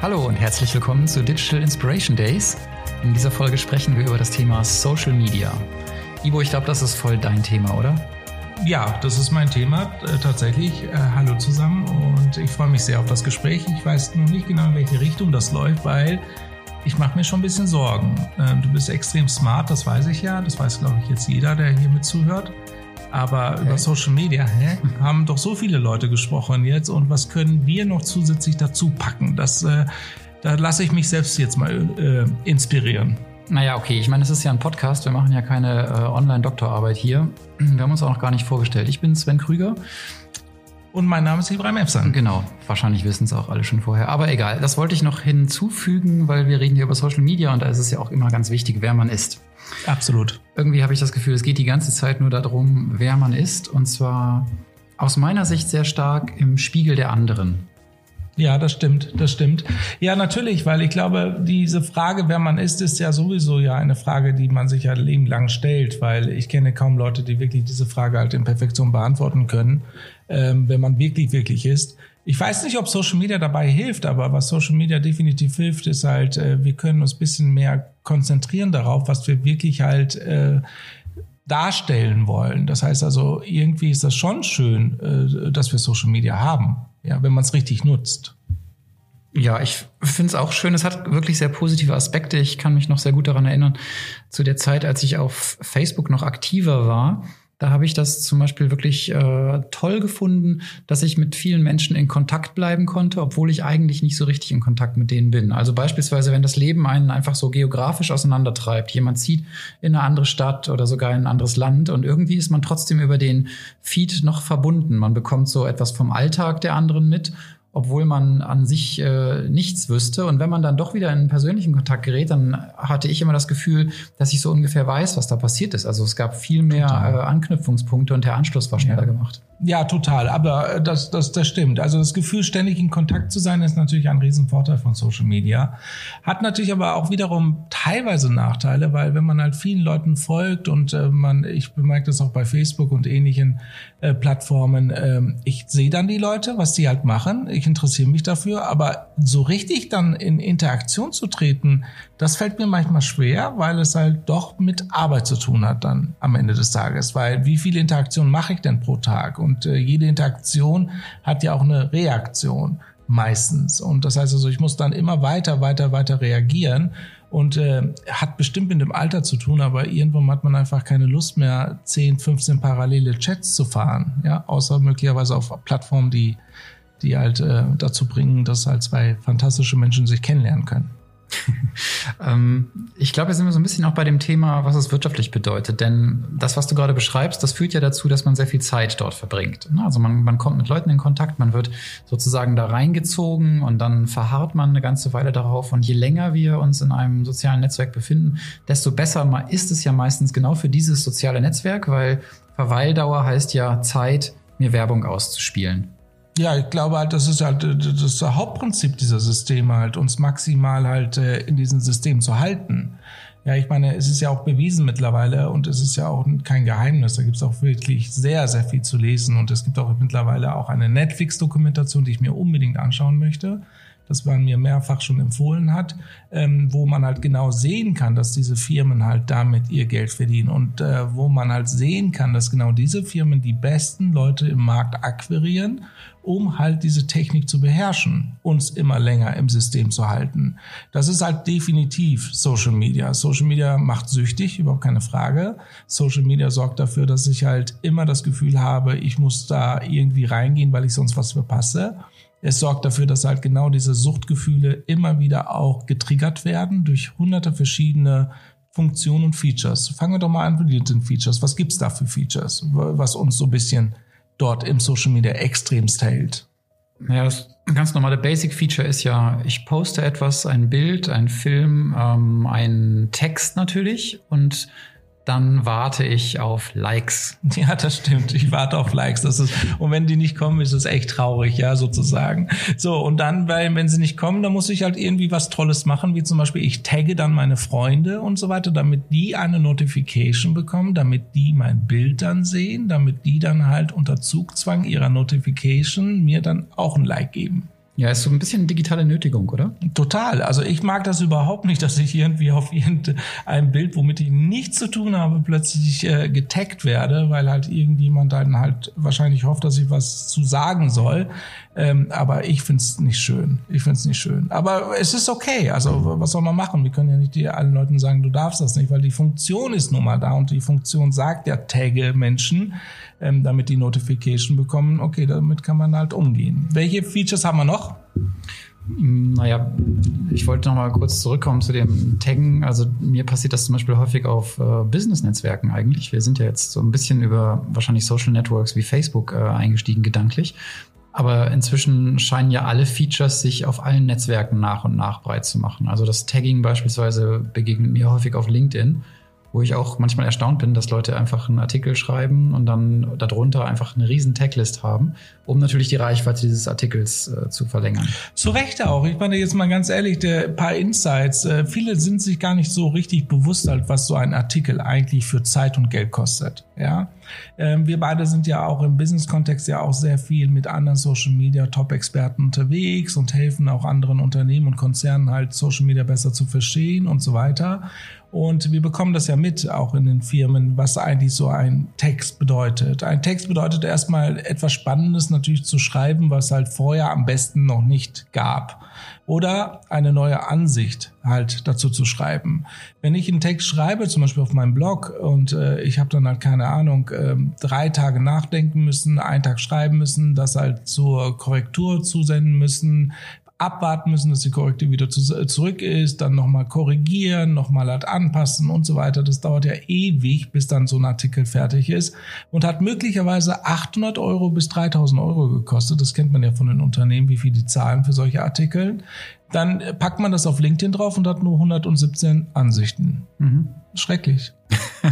Hallo und herzlich willkommen zu Digital Inspiration Days. In dieser Folge sprechen wir über das Thema Social Media. Ivo, ich glaube, das ist voll dein Thema, oder? Ja, das ist mein Thema äh, tatsächlich. Äh, hallo zusammen und ich freue mich sehr auf das Gespräch. Ich weiß noch nicht genau, in welche Richtung das läuft, weil ich mache mir schon ein bisschen Sorgen. Äh, du bist extrem smart, das weiß ich ja. Das weiß, glaube ich, jetzt jeder, der hier mit zuhört. Aber okay. über Social Media hä, haben doch so viele Leute gesprochen jetzt. Und was können wir noch zusätzlich dazu packen? Das, äh, da lasse ich mich selbst jetzt mal äh, inspirieren. Naja, okay. Ich meine, es ist ja ein Podcast. Wir machen ja keine äh, Online-Doktorarbeit hier. Wir haben uns auch noch gar nicht vorgestellt. Ich bin Sven Krüger. Und mein Name ist Ibrahim Efsan. Genau, wahrscheinlich wissen es auch alle schon vorher. Aber egal, das wollte ich noch hinzufügen, weil wir reden hier über Social Media und da ist es ja auch immer ganz wichtig, wer man ist. Absolut. Irgendwie habe ich das Gefühl, es geht die ganze Zeit nur darum, wer man ist. Und zwar aus meiner Sicht sehr stark im Spiegel der anderen. Ja, das stimmt, das stimmt. Ja, natürlich, weil ich glaube, diese Frage, wer man ist, ist ja sowieso ja eine Frage, die man sich ja Leben lang stellt, weil ich kenne kaum Leute, die wirklich diese Frage halt in Perfektion beantworten können, ähm, wenn man wirklich, wirklich ist. Ich weiß nicht, ob Social Media dabei hilft, aber was Social Media definitiv hilft, ist halt, äh, wir können uns bisschen mehr konzentrieren darauf, was wir wirklich halt äh, darstellen wollen. Das heißt also, irgendwie ist das schon schön, äh, dass wir Social Media haben, ja, wenn man es richtig nutzt. Ja, ich finde es auch schön. Es hat wirklich sehr positive Aspekte. Ich kann mich noch sehr gut daran erinnern, zu der Zeit, als ich auf Facebook noch aktiver war da habe ich das zum Beispiel wirklich äh, toll gefunden, dass ich mit vielen Menschen in Kontakt bleiben konnte, obwohl ich eigentlich nicht so richtig in Kontakt mit denen bin. Also beispielsweise, wenn das Leben einen einfach so geografisch auseinandertreibt, jemand zieht in eine andere Stadt oder sogar in ein anderes Land und irgendwie ist man trotzdem über den Feed noch verbunden. Man bekommt so etwas vom Alltag der anderen mit obwohl man an sich äh, nichts wüsste. Und wenn man dann doch wieder in persönlichen Kontakt gerät, dann hatte ich immer das Gefühl, dass ich so ungefähr weiß, was da passiert ist. Also es gab viel mehr äh, Anknüpfungspunkte und der Anschluss war schneller ja. gemacht. Ja, total. Aber äh, das, das, das stimmt. Also das Gefühl, ständig in Kontakt zu sein, ist natürlich ein Riesenvorteil von Social Media. Hat natürlich aber auch wiederum teilweise Nachteile, weil wenn man halt vielen Leuten folgt und äh, man, ich bemerke das auch bei Facebook und ähnlichen äh, Plattformen, äh, ich sehe dann die Leute, was die halt machen. Ich interessiere mich dafür, aber so richtig dann in Interaktion zu treten, das fällt mir manchmal schwer, weil es halt doch mit Arbeit zu tun hat dann am Ende des Tages. Weil wie viele Interaktionen mache ich denn pro Tag? Und äh, jede Interaktion hat ja auch eine Reaktion meistens. Und das heißt also, ich muss dann immer weiter, weiter, weiter reagieren und äh, hat bestimmt mit dem Alter zu tun, aber irgendwann hat man einfach keine Lust mehr, 10, 15 parallele Chats zu fahren, ja, außer möglicherweise auf Plattformen, die, die halt äh, dazu bringen, dass halt zwei fantastische Menschen sich kennenlernen können. ähm, ich glaube, wir sind so ein bisschen auch bei dem Thema, was es wirtschaftlich bedeutet. Denn das, was du gerade beschreibst, das führt ja dazu, dass man sehr viel Zeit dort verbringt. Also man, man kommt mit Leuten in Kontakt, man wird sozusagen da reingezogen und dann verharrt man eine ganze Weile darauf. Und je länger wir uns in einem sozialen Netzwerk befinden, desto besser ist es ja meistens genau für dieses soziale Netzwerk, weil Verweildauer heißt ja Zeit, mir Werbung auszuspielen. Ja, ich glaube halt, das ist halt das Hauptprinzip dieser Systeme halt, uns maximal halt äh, in diesem System zu halten. Ja, ich meine, es ist ja auch bewiesen mittlerweile und es ist ja auch kein Geheimnis. Da gibt es auch wirklich sehr, sehr viel zu lesen und es gibt auch mittlerweile auch eine Netflix-Dokumentation, die ich mir unbedingt anschauen möchte das man mir mehrfach schon empfohlen hat, ähm, wo man halt genau sehen kann, dass diese Firmen halt damit ihr Geld verdienen und äh, wo man halt sehen kann, dass genau diese Firmen die besten Leute im Markt akquirieren, um halt diese Technik zu beherrschen, uns immer länger im System zu halten. Das ist halt definitiv Social Media. Social Media macht süchtig, überhaupt keine Frage. Social Media sorgt dafür, dass ich halt immer das Gefühl habe, ich muss da irgendwie reingehen, weil ich sonst was verpasse. Es sorgt dafür, dass halt genau diese Suchtgefühle immer wieder auch getriggert werden durch hunderte verschiedene Funktionen und Features. Fangen wir doch mal an mit den Features. Was gibt's da für Features, was uns so ein bisschen dort im Social Media extremst hält? Ja, das ganz normale Basic Feature ist ja, ich poste etwas, ein Bild, ein Film, ähm, ein Text natürlich und dann warte ich auf Likes. Ja, das stimmt. Ich warte auf Likes. Das ist, und wenn die nicht kommen, ist es echt traurig, ja, sozusagen. So, und dann, weil, wenn sie nicht kommen, dann muss ich halt irgendwie was Tolles machen, wie zum Beispiel, ich tagge dann meine Freunde und so weiter, damit die eine Notification bekommen, damit die mein Bild dann sehen, damit die dann halt unter Zugzwang ihrer Notification mir dann auch ein Like geben. Ja, ist so ein bisschen digitale Nötigung, oder? Total. Also ich mag das überhaupt nicht, dass ich irgendwie auf irgendein Bild, womit ich nichts zu tun habe, plötzlich äh, getaggt werde, weil halt irgendjemand dann halt wahrscheinlich hofft, dass ich was zu sagen soll. Ähm, aber ich find's nicht schön. Ich find's nicht schön. Aber es ist okay. Also was soll man machen? Wir können ja nicht die, allen Leuten sagen, du darfst das nicht, weil die Funktion ist nun mal da und die Funktion sagt ja, tagge Menschen ähm, damit die Notification bekommen. Okay, damit kann man halt umgehen. Welche Features haben wir noch? Naja, ich wollte noch mal kurz zurückkommen zu dem Taggen. Also mir passiert das zum Beispiel häufig auf äh, Business-Netzwerken eigentlich. Wir sind ja jetzt so ein bisschen über wahrscheinlich Social Networks wie Facebook äh, eingestiegen gedanklich. Aber inzwischen scheinen ja alle Features sich auf allen Netzwerken nach und nach breit zu machen. Also das Tagging beispielsweise begegnet mir häufig auf LinkedIn wo ich auch manchmal erstaunt bin, dass Leute einfach einen Artikel schreiben und dann darunter einfach eine riesen Taglist haben, um natürlich die Reichweite dieses Artikels äh, zu verlängern. Zu Recht auch. Ich meine jetzt mal ganz ehrlich, der paar Insights. Äh, viele sind sich gar nicht so richtig bewusst, halt, was so ein Artikel eigentlich für Zeit und Geld kostet. Ja, ähm, wir beide sind ja auch im Business-Kontext ja auch sehr viel mit anderen Social Media Top-Experten unterwegs und helfen auch anderen Unternehmen und Konzernen halt Social Media besser zu verstehen und so weiter. Und wir bekommen das ja mit, auch in den Firmen, was eigentlich so ein Text bedeutet. Ein Text bedeutet erstmal etwas Spannendes natürlich zu schreiben, was halt vorher am besten noch nicht gab. Oder eine neue Ansicht halt dazu zu schreiben. Wenn ich einen Text schreibe, zum Beispiel auf meinem Blog, und äh, ich habe dann halt keine Ahnung, äh, drei Tage nachdenken müssen, einen Tag schreiben müssen, das halt zur Korrektur zusenden müssen, abwarten müssen, dass die Korrektur wieder zu, zurück ist, dann nochmal korrigieren, nochmal halt anpassen und so weiter. Das dauert ja ewig, bis dann so ein Artikel fertig ist und hat möglicherweise 800 Euro bis 3000 Euro gekostet. Das kennt man ja von den Unternehmen, wie viel die zahlen für solche Artikel. Dann packt man das auf LinkedIn drauf und hat nur 117 Ansichten. Mhm. Schrecklich.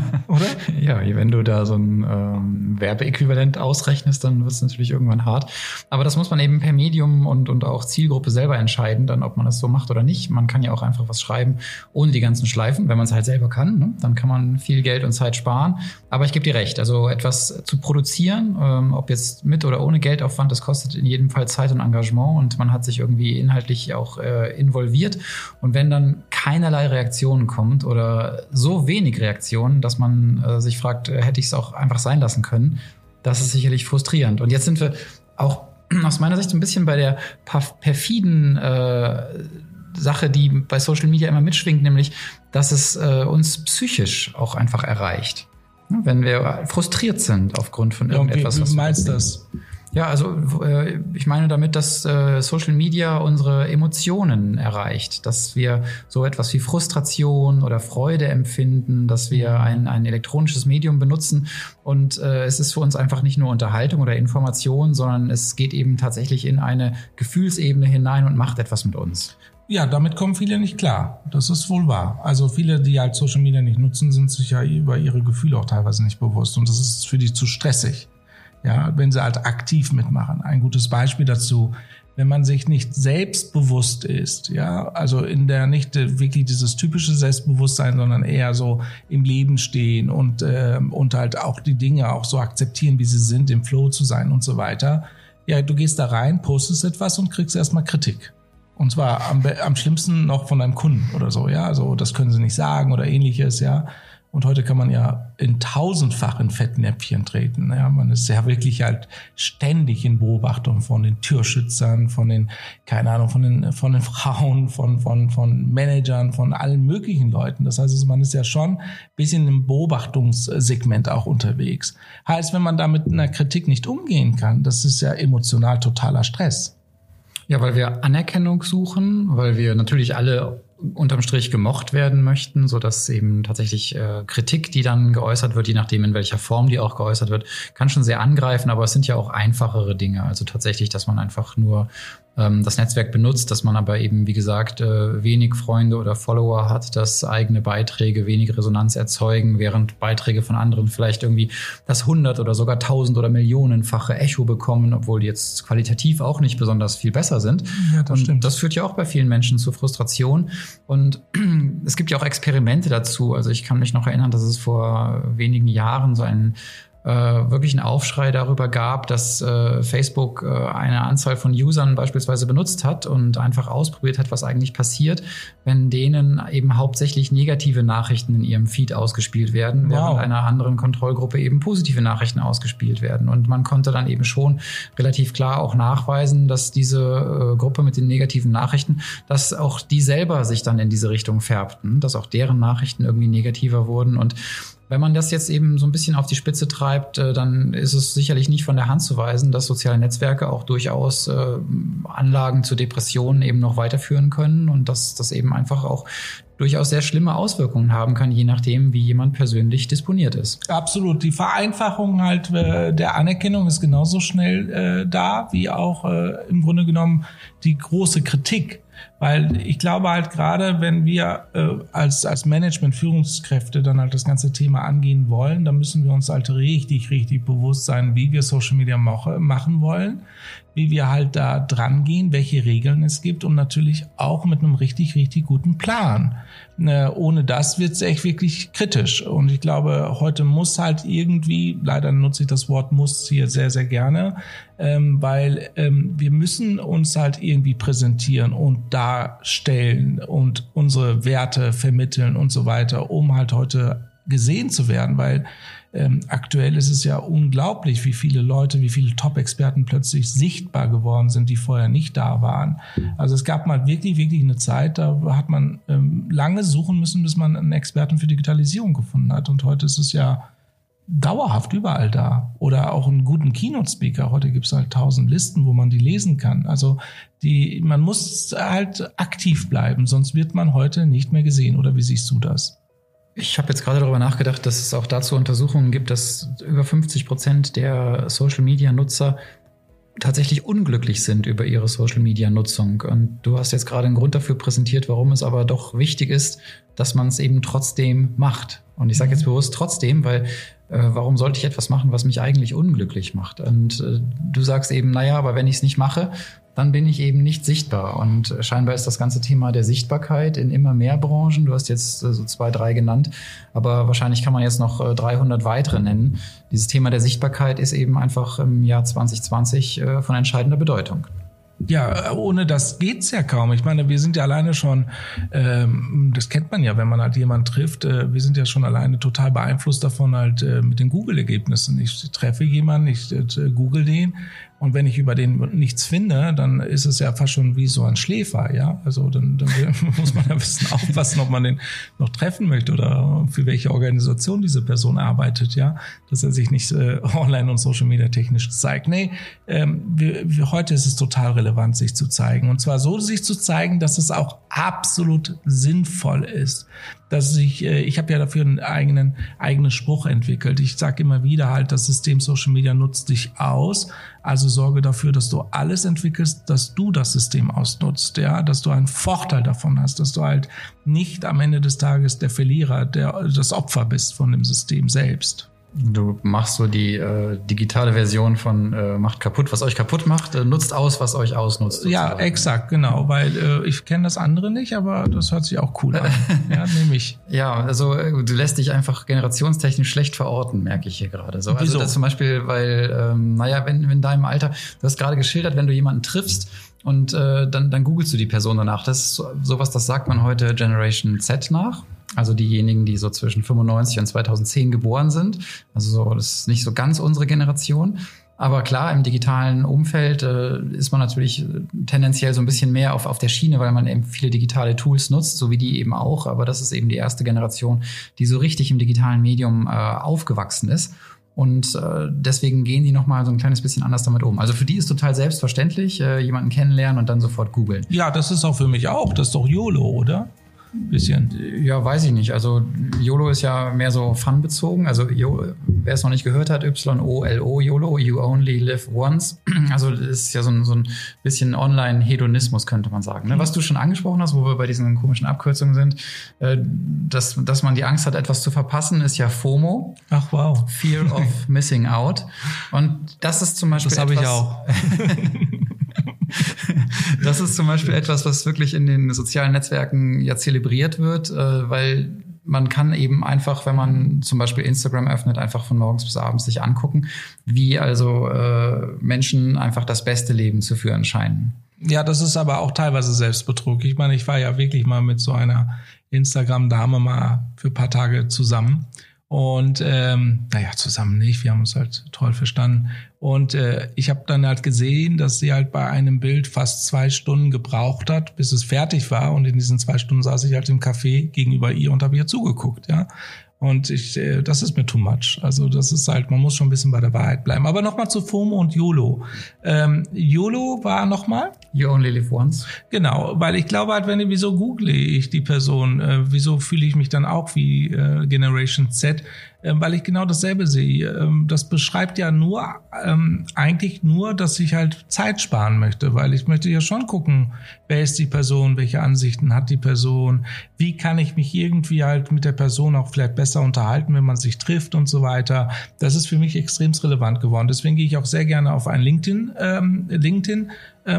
Oder? ja, wenn du da so ein ähm, Werbeäquivalent ausrechnest, dann wird es natürlich irgendwann hart. Aber das muss man eben per Medium und, und auch Zielgruppe selber entscheiden, dann ob man das so macht oder nicht. Man kann ja auch einfach was schreiben ohne die ganzen Schleifen, wenn man es halt selber kann. Ne? Dann kann man viel Geld und Zeit sparen. Aber ich gebe dir recht, also etwas zu produzieren, ähm, ob jetzt mit oder ohne Geldaufwand, das kostet in jedem Fall Zeit und Engagement und man hat sich irgendwie inhaltlich auch äh, involviert. Und wenn dann keinerlei Reaktion kommt oder so wenig Reaktionen, dass man äh, sich fragt, äh, hätte ich es auch einfach sein lassen können, das ist sicherlich frustrierend. Und jetzt sind wir auch aus meiner Sicht ein bisschen bei der perfiden äh, Sache, die bei Social Media immer mitschwingt, nämlich, dass es äh, uns psychisch auch einfach erreicht. Wenn wir frustriert sind aufgrund von irgendetwas. Ja, wie, wie meinst du das? Ja, also äh, ich meine damit, dass äh, Social Media unsere Emotionen erreicht, dass wir so etwas wie Frustration oder Freude empfinden, dass wir ein, ein elektronisches Medium benutzen und äh, es ist für uns einfach nicht nur Unterhaltung oder Information, sondern es geht eben tatsächlich in eine Gefühlsebene hinein und macht etwas mit uns. Ja, damit kommen viele nicht klar. Das ist wohl wahr. Also viele, die halt Social Media nicht nutzen, sind sich ja über ihre Gefühle auch teilweise nicht bewusst und das ist für die zu stressig ja, wenn sie halt aktiv mitmachen. Ein gutes Beispiel dazu, wenn man sich nicht selbstbewusst ist, ja, also in der nicht wirklich dieses typische Selbstbewusstsein, sondern eher so im Leben stehen und äh, und halt auch die Dinge auch so akzeptieren, wie sie sind, im Flow zu sein und so weiter. Ja, du gehst da rein, postest etwas und kriegst erstmal Kritik. Und zwar am, am schlimmsten noch von deinem Kunden oder so, ja. Also das können sie nicht sagen oder ähnliches, ja. Und heute kann man ja in tausendfachen Fettnäpfchen treten. Ja, man ist ja wirklich halt ständig in Beobachtung von den Türschützern, von den, keine Ahnung, von den, von den Frauen, von, von, von Managern, von allen möglichen Leuten. Das heißt, also man ist ja schon ein bisschen im Beobachtungssegment auch unterwegs. Heißt, wenn man da mit einer Kritik nicht umgehen kann, das ist ja emotional totaler Stress. Ja, weil wir Anerkennung suchen, weil wir natürlich alle unterm Strich gemocht werden möchten, so dass eben tatsächlich äh, Kritik, die dann geäußert wird, je nachdem in welcher Form die auch geäußert wird, kann schon sehr angreifen, aber es sind ja auch einfachere Dinge. Also tatsächlich, dass man einfach nur ähm, das Netzwerk benutzt, dass man aber eben, wie gesagt, äh, wenig Freunde oder Follower hat, dass eigene Beiträge wenig Resonanz erzeugen, während Beiträge von anderen vielleicht irgendwie das hundert oder sogar tausend oder millionenfache Echo bekommen, obwohl die jetzt qualitativ auch nicht besonders viel besser sind. Ja, das Und stimmt. Das führt ja auch bei vielen Menschen zu Frustration. Und es gibt ja auch Experimente dazu. Also ich kann mich noch erinnern, dass es vor wenigen Jahren so ein äh, wirklich einen Aufschrei darüber gab, dass äh, Facebook äh, eine Anzahl von Usern beispielsweise benutzt hat und einfach ausprobiert hat, was eigentlich passiert, wenn denen eben hauptsächlich negative Nachrichten in ihrem Feed ausgespielt werden, wow. während einer anderen Kontrollgruppe eben positive Nachrichten ausgespielt werden. Und man konnte dann eben schon relativ klar auch nachweisen, dass diese äh, Gruppe mit den negativen Nachrichten, dass auch die selber sich dann in diese Richtung färbten, dass auch deren Nachrichten irgendwie negativer wurden und wenn man das jetzt eben so ein bisschen auf die Spitze treibt, äh, dann ist es sicherlich nicht von der Hand zu weisen, dass soziale Netzwerke auch durchaus äh, Anlagen zu Depressionen eben noch weiterführen können und dass das eben einfach auch durchaus sehr schlimme Auswirkungen haben kann, je nachdem, wie jemand persönlich disponiert ist. Absolut. Die Vereinfachung halt äh, der Anerkennung ist genauso schnell da, wie auch im Grunde genommen die große Kritik weil ich glaube halt gerade, wenn wir äh, als, als Management, Führungskräfte dann halt das ganze Thema angehen wollen, dann müssen wir uns halt richtig, richtig bewusst sein, wie wir Social Media machen wollen, wie wir halt da dran gehen, welche Regeln es gibt und natürlich auch mit einem richtig, richtig guten Plan. Äh, ohne das wird es echt wirklich kritisch. Und ich glaube, heute muss halt irgendwie, leider nutze ich das Wort muss hier sehr, sehr gerne, ähm, weil ähm, wir müssen uns halt irgendwie präsentieren und darstellen und unsere Werte vermitteln und so weiter, um halt heute gesehen zu werden, weil ähm, aktuell ist es ja unglaublich, wie viele Leute, wie viele Top-Experten plötzlich sichtbar geworden sind, die vorher nicht da waren. Also es gab mal wirklich, wirklich eine Zeit, da hat man ähm, lange suchen müssen, bis man einen Experten für Digitalisierung gefunden hat. Und heute ist es ja dauerhaft überall da. Oder auch einen guten Keynote-Speaker. Heute gibt es halt tausend Listen, wo man die lesen kann. Also die, man muss halt aktiv bleiben, sonst wird man heute nicht mehr gesehen. Oder wie siehst du das? Ich habe jetzt gerade darüber nachgedacht, dass es auch dazu Untersuchungen gibt, dass über 50 Prozent der Social-Media-Nutzer tatsächlich unglücklich sind über ihre Social-Media-Nutzung. Und du hast jetzt gerade einen Grund dafür präsentiert, warum es aber doch wichtig ist, dass man es eben trotzdem macht. Und ich sage jetzt bewusst trotzdem, weil warum sollte ich etwas machen, was mich eigentlich unglücklich macht? Und äh, du sagst eben, naja, aber wenn ich es nicht mache, dann bin ich eben nicht sichtbar. Und scheinbar ist das ganze Thema der Sichtbarkeit in immer mehr Branchen. Du hast jetzt äh, so zwei, drei genannt, aber wahrscheinlich kann man jetzt noch 300 äh, weitere nennen. Dieses Thema der Sichtbarkeit ist eben einfach im Jahr 2020 äh, von entscheidender Bedeutung. Ja, ohne das geht's ja kaum. Ich meine, wir sind ja alleine schon, ähm, das kennt man ja, wenn man halt jemanden trifft, äh, wir sind ja schon alleine total beeinflusst davon halt äh, mit den Google-Ergebnissen. Ich treffe jemanden, ich äh, google den, und wenn ich über den nichts finde, dann ist es ja fast schon wie so ein Schläfer, ja. Also dann, dann muss man ja wissen aufpassen, ob man den noch treffen möchte oder für welche Organisation diese Person arbeitet, ja. Dass er sich nicht äh, online und Social Media technisch zeigt. Nee, ähm, wir, wir, heute ist es total relevant, sich zu zeigen. Und zwar so, sich zu zeigen, dass es auch absolut sinnvoll ist dass ich, äh, ich habe ja dafür einen eigenen, eigenen Spruch entwickelt. Ich sage immer wieder halt, das System Social Media nutzt dich aus. Also sorge dafür, dass du alles entwickelst, dass du das System ausnutzt, ja, dass du einen Vorteil davon hast, dass du halt nicht am Ende des Tages der Verlierer, der das Opfer bist von dem System selbst. Du machst so die äh, digitale Version von äh, macht kaputt, was euch kaputt macht, äh, nutzt aus, was euch ausnutzt. Sozusagen. Ja, exakt, genau, weil äh, ich kenne das andere nicht, aber das hört sich auch cool an. ja, nehme ich. Ja, also äh, du lässt dich einfach generationstechnisch schlecht verorten, merke ich hier gerade. So, also zum Beispiel, weil, ähm, naja, wenn in deinem Alter, du hast gerade geschildert, wenn du jemanden triffst, und äh, dann, dann googelst du die Person danach. Das ist so, sowas, das sagt man heute Generation Z nach. Also diejenigen, die so zwischen 95 und 2010 geboren sind. Also so, das ist nicht so ganz unsere Generation. Aber klar, im digitalen Umfeld äh, ist man natürlich äh, tendenziell so ein bisschen mehr auf, auf der Schiene, weil man eben viele digitale Tools nutzt, so wie die eben auch. Aber das ist eben die erste Generation, die so richtig im digitalen Medium äh, aufgewachsen ist. Und äh, deswegen gehen die nochmal so ein kleines bisschen anders damit um. Also für die ist total selbstverständlich, äh, jemanden kennenlernen und dann sofort googeln. Ja, das ist auch für mich auch. Das ist doch YOLO, oder? Bisschen. Ja, weiß ich nicht. Also YOLO ist ja mehr so fun-bezogen. Also wer es noch nicht gehört hat, Y-O-L-O, YOLO, you only live once. Also das ist ja so ein, so ein bisschen Online-Hedonismus, könnte man sagen. Ne? Was du schon angesprochen hast, wo wir bei diesen komischen Abkürzungen sind, äh, dass, dass man die Angst hat, etwas zu verpassen, ist ja FOMO. Ach wow. Fear of Missing Out. Und das ist zum Beispiel. Das habe ich auch. das ist zum Beispiel etwas, was wirklich in den sozialen Netzwerken ja zelebriert wird, äh, weil man kann eben einfach, wenn man zum Beispiel Instagram öffnet, einfach von morgens bis abends sich angucken, wie also äh, Menschen einfach das beste Leben zu führen scheinen. Ja, das ist aber auch teilweise Selbstbetrug. Ich meine, ich war ja wirklich mal mit so einer Instagram-Dame mal für paar Tage zusammen. Und ähm, naja, zusammen nicht, wir haben uns halt toll verstanden. Und äh, ich habe dann halt gesehen, dass sie halt bei einem Bild fast zwei Stunden gebraucht hat, bis es fertig war. Und in diesen zwei Stunden saß ich halt im Café gegenüber ihr und habe ihr zugeguckt, ja. Und ich, äh, das ist mir too much. Also das ist halt, man muss schon ein bisschen bei der Wahrheit bleiben. Aber nochmal zu FOMO und YOLO. Ähm, YOLO war nochmal? You only live once. Genau, weil ich glaube halt, wenn ich, wieso google ich die Person, äh, wieso fühle ich mich dann auch wie äh, Generation Z, weil ich genau dasselbe sehe. Ähm, das beschreibt ja nur, ähm, eigentlich nur, dass ich halt Zeit sparen möchte, weil ich möchte ja schon gucken, wer ist die Person, welche Ansichten hat die Person, wie kann ich mich irgendwie halt mit der Person auch vielleicht besser unterhalten, wenn man sich trifft und so weiter. Das ist für mich extrem relevant geworden. Deswegen gehe ich auch sehr gerne auf ein LinkedIn, ähm, LinkedIn ähm,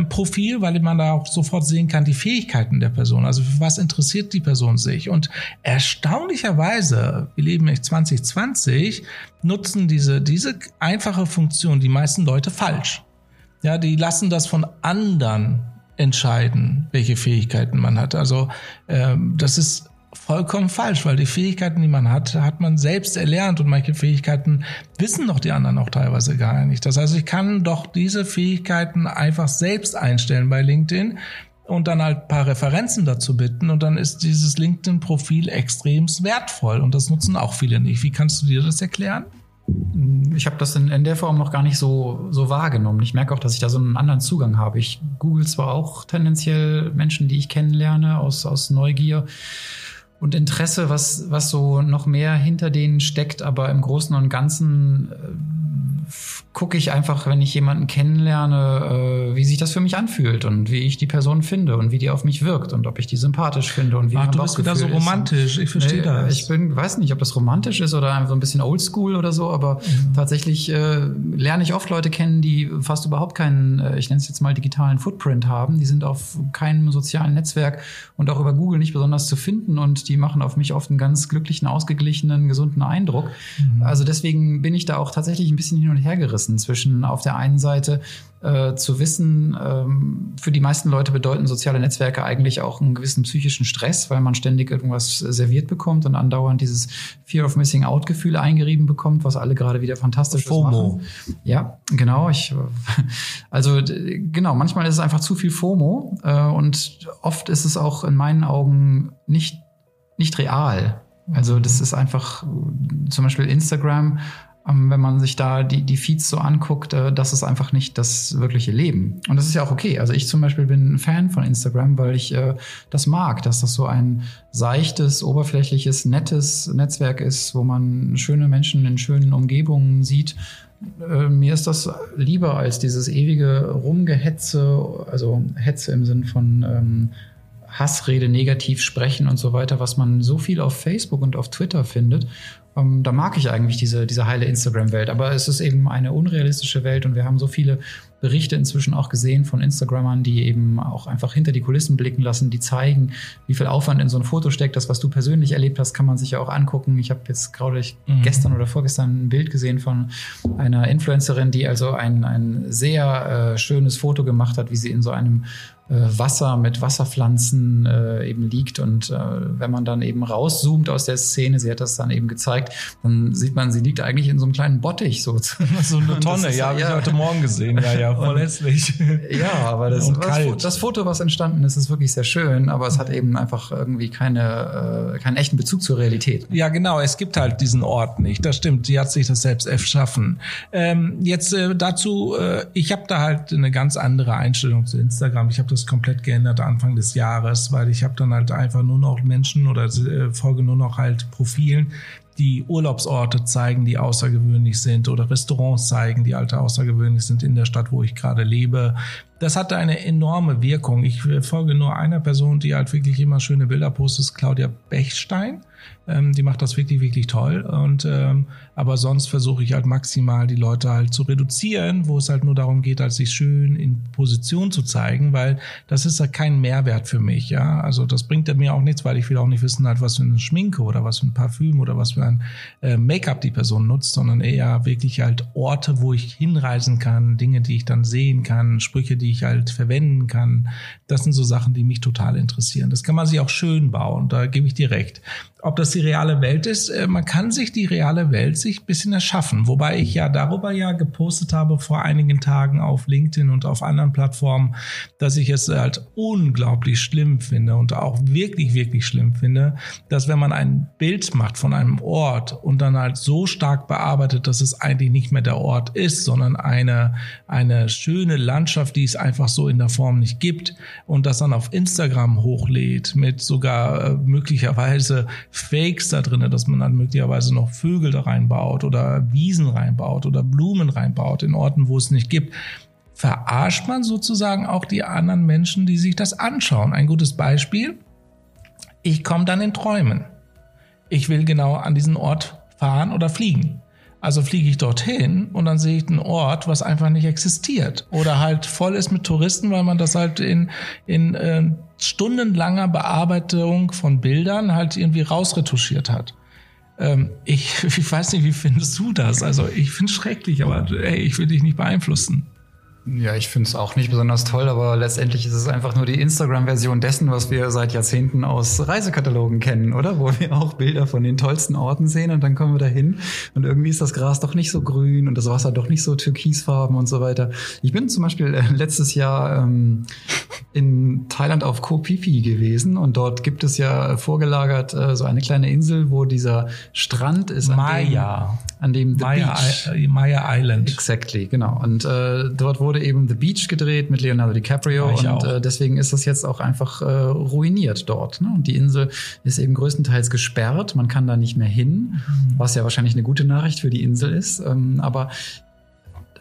Profil, weil man da auch sofort sehen kann, die Fähigkeiten der Person. Also für was interessiert die Person sich? Und erstaunlicherweise, wir leben echt 2020, nutzen diese, diese einfache Funktion die meisten Leute falsch. Ja, die lassen das von anderen entscheiden, welche Fähigkeiten man hat. Also ähm, das ist vollkommen falsch, weil die Fähigkeiten, die man hat, hat man selbst erlernt und manche Fähigkeiten wissen doch die anderen auch teilweise gar nicht. Das heißt, ich kann doch diese Fähigkeiten einfach selbst einstellen bei LinkedIn und dann halt paar Referenzen dazu bitten und dann ist dieses LinkedIn-Profil extrem wertvoll und das nutzen auch viele nicht. Wie kannst du dir das erklären? Ich habe das in, in, der Form noch gar nicht so, so wahrgenommen. Ich merke auch, dass ich da so einen anderen Zugang habe. Ich google zwar auch tendenziell Menschen, die ich kennenlerne aus, aus Neugier und Interesse, was, was so noch mehr hinter denen steckt, aber im Großen und Ganzen äh, gucke ich einfach, wenn ich jemanden kennenlerne, äh, wie sich das für mich anfühlt und wie ich die Person finde und wie die auf mich wirkt und ob ich die sympathisch finde und wie Ach, du bist wieder so romantisch, ich verstehe nee, das. Ich bin, weiß nicht, ob das romantisch ist oder so ein bisschen oldschool oder so, aber mhm. tatsächlich äh, lerne ich oft Leute kennen, die fast überhaupt keinen, äh, ich nenne es jetzt mal digitalen Footprint haben. Die sind auf keinem sozialen Netzwerk und auch über Google nicht besonders zu finden und die machen auf mich oft einen ganz glücklichen, ausgeglichenen, gesunden Eindruck. Mhm. Also deswegen bin ich da auch tatsächlich ein bisschen hin und her gerissen zwischen auf der einen Seite äh, zu wissen, ähm, für die meisten Leute bedeuten soziale Netzwerke eigentlich auch einen gewissen psychischen Stress, weil man ständig irgendwas serviert bekommt und andauernd dieses Fear of Missing Out Gefühl eingerieben bekommt, was alle gerade wieder fantastisch FOMO. machen. Ja, genau. Ich, also genau, manchmal ist es einfach zu viel FOMO äh, und oft ist es auch in meinen Augen nicht, nicht real. Also das ist einfach zum Beispiel Instagram wenn man sich da die, die Feeds so anguckt, äh, das ist einfach nicht das wirkliche Leben. Und das ist ja auch okay. Also ich zum Beispiel bin ein Fan von Instagram, weil ich äh, das mag, dass das so ein seichtes, oberflächliches, nettes Netzwerk ist, wo man schöne Menschen in schönen Umgebungen sieht. Äh, mir ist das lieber als dieses ewige Rumgehetze, also Hetze im Sinn von ähm, Hassrede, negativ sprechen und so weiter, was man so viel auf Facebook und auf Twitter findet. Ähm, da mag ich eigentlich diese, diese heile Instagram-Welt. Aber es ist eben eine unrealistische Welt und wir haben so viele Berichte inzwischen auch gesehen von Instagrammern, die eben auch einfach hinter die Kulissen blicken lassen, die zeigen, wie viel Aufwand in so ein Foto steckt. Das, was du persönlich erlebt hast, kann man sich ja auch angucken. Ich habe jetzt gerade mhm. gestern oder vorgestern ein Bild gesehen von einer Influencerin, die also ein, ein sehr äh, schönes Foto gemacht hat, wie sie in so einem Wasser mit Wasserpflanzen äh, eben liegt. Und äh, wenn man dann eben rauszoomt aus der Szene, sie hat das dann eben gezeigt, dann sieht man, sie liegt eigentlich in so einem kleinen Bottich. So, so eine Tonne, ja, habe ja. ich heute Morgen gesehen. Ja, ja, voll hässlich. Ja, aber das, das, das, Foto, was entstanden ist, ist wirklich sehr schön, aber es hat eben einfach irgendwie keine, äh, keinen echten Bezug zur Realität. Ja, genau, es gibt halt diesen Ort nicht. Das stimmt, sie hat sich das selbst erschaffen. Ähm, jetzt äh, dazu, äh, ich habe da halt eine ganz andere Einstellung zu Instagram. Ich habe das komplett geändert Anfang des Jahres, weil ich habe dann halt einfach nur noch Menschen oder äh, folge nur noch halt Profilen, die Urlaubsorte zeigen, die außergewöhnlich sind oder Restaurants zeigen, die alte außergewöhnlich sind in der Stadt, wo ich gerade lebe. das hatte eine enorme Wirkung. Ich folge nur einer Person, die halt wirklich immer schöne Bilder postet, Claudia Bechstein. Ähm, die macht das wirklich, wirklich toll. Und ähm, aber sonst versuche ich halt maximal die Leute halt zu reduzieren, wo es halt nur darum geht, halt sich schön in Position zu zeigen, weil das ist halt kein Mehrwert für mich, ja. Also das bringt mir auch nichts, weil ich will auch nicht wissen, halt, was für eine Schminke oder was für ein Parfüm oder was für ein äh, Make-up die Person nutzt, sondern eher wirklich halt Orte, wo ich hinreisen kann, Dinge, die ich dann sehen kann, Sprüche, die ich halt verwenden kann. Das sind so Sachen, die mich total interessieren. Das kann man sich auch schön bauen, da gebe ich dir recht ob das die reale Welt ist. Äh, man kann sich die reale Welt sich bisschen erschaffen. Wobei ich ja darüber ja gepostet habe vor einigen Tagen auf LinkedIn und auf anderen Plattformen, dass ich es halt unglaublich schlimm finde und auch wirklich, wirklich schlimm finde, dass wenn man ein Bild macht von einem Ort und dann halt so stark bearbeitet, dass es eigentlich nicht mehr der Ort ist, sondern eine, eine schöne Landschaft, die es einfach so in der Form nicht gibt und das dann auf Instagram hochlädt mit sogar äh, möglicherweise Fakes da drin, dass man dann möglicherweise noch Vögel da reinbaut oder Wiesen reinbaut oder Blumen reinbaut in Orten, wo es nicht gibt verarscht man sozusagen auch die anderen Menschen, die sich das anschauen. Ein gutes Beispiel. Ich komme dann in Träumen. Ich will genau an diesen Ort fahren oder fliegen. Also fliege ich dorthin und dann sehe ich einen Ort, was einfach nicht existiert. Oder halt voll ist mit Touristen, weil man das halt in, in äh, stundenlanger Bearbeitung von Bildern halt irgendwie rausretuschiert hat. Ähm, ich, ich weiß nicht, wie findest du das? Also ich finde es schrecklich, aber ey, ich will dich nicht beeinflussen. Ja, ich finde es auch nicht besonders toll, aber letztendlich ist es einfach nur die Instagram-Version dessen, was wir seit Jahrzehnten aus Reisekatalogen kennen, oder? Wo wir auch Bilder von den tollsten Orten sehen und dann kommen wir da hin und irgendwie ist das Gras doch nicht so grün und das Wasser doch nicht so türkisfarben und so weiter. Ich bin zum Beispiel äh, letztes Jahr ähm, in Thailand auf Koh Phi Phi gewesen und dort gibt es ja vorgelagert äh, so eine kleine Insel, wo dieser Strand ist. Maya. An dem, an dem The Maya, Beach. I Maya Island. Exactly, genau. Und äh, dort wurde wurde eben The Beach gedreht mit Leonardo DiCaprio und äh, deswegen ist das jetzt auch einfach äh, ruiniert dort. Ne? Und die Insel ist eben größtenteils gesperrt, man kann da nicht mehr hin, mhm. was ja wahrscheinlich eine gute Nachricht für die Insel ist. Ähm, aber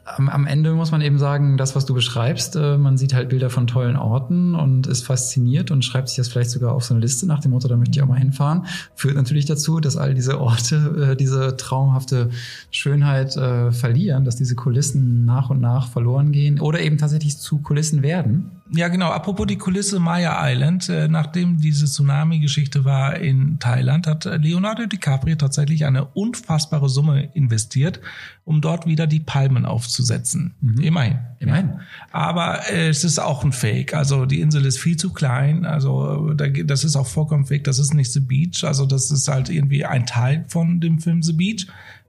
am, am Ende muss man eben sagen, das, was du beschreibst, äh, man sieht halt Bilder von tollen Orten und ist fasziniert und schreibt sich das vielleicht sogar auf so eine Liste nach dem Motto, da möchte ich auch mal hinfahren. Führt natürlich dazu, dass all diese Orte äh, diese traumhafte Schönheit äh, verlieren, dass diese Kulissen nach und nach verloren gehen oder eben tatsächlich zu Kulissen werden. Ja, genau. Apropos die Kulisse Maya Island, äh, nachdem diese Tsunami-Geschichte war in Thailand, hat Leonardo DiCaprio tatsächlich eine unfassbare Summe investiert, um dort wieder die Palmen aufzusetzen. Mhm. Immerhin. Immerhin. Ja. Aber äh, es ist auch ein Fake. Also die Insel ist viel zu klein. Also da, das ist auch vollkommen fake. Das ist nicht The Beach. Also das ist halt irgendwie ein Teil von dem Film The Beach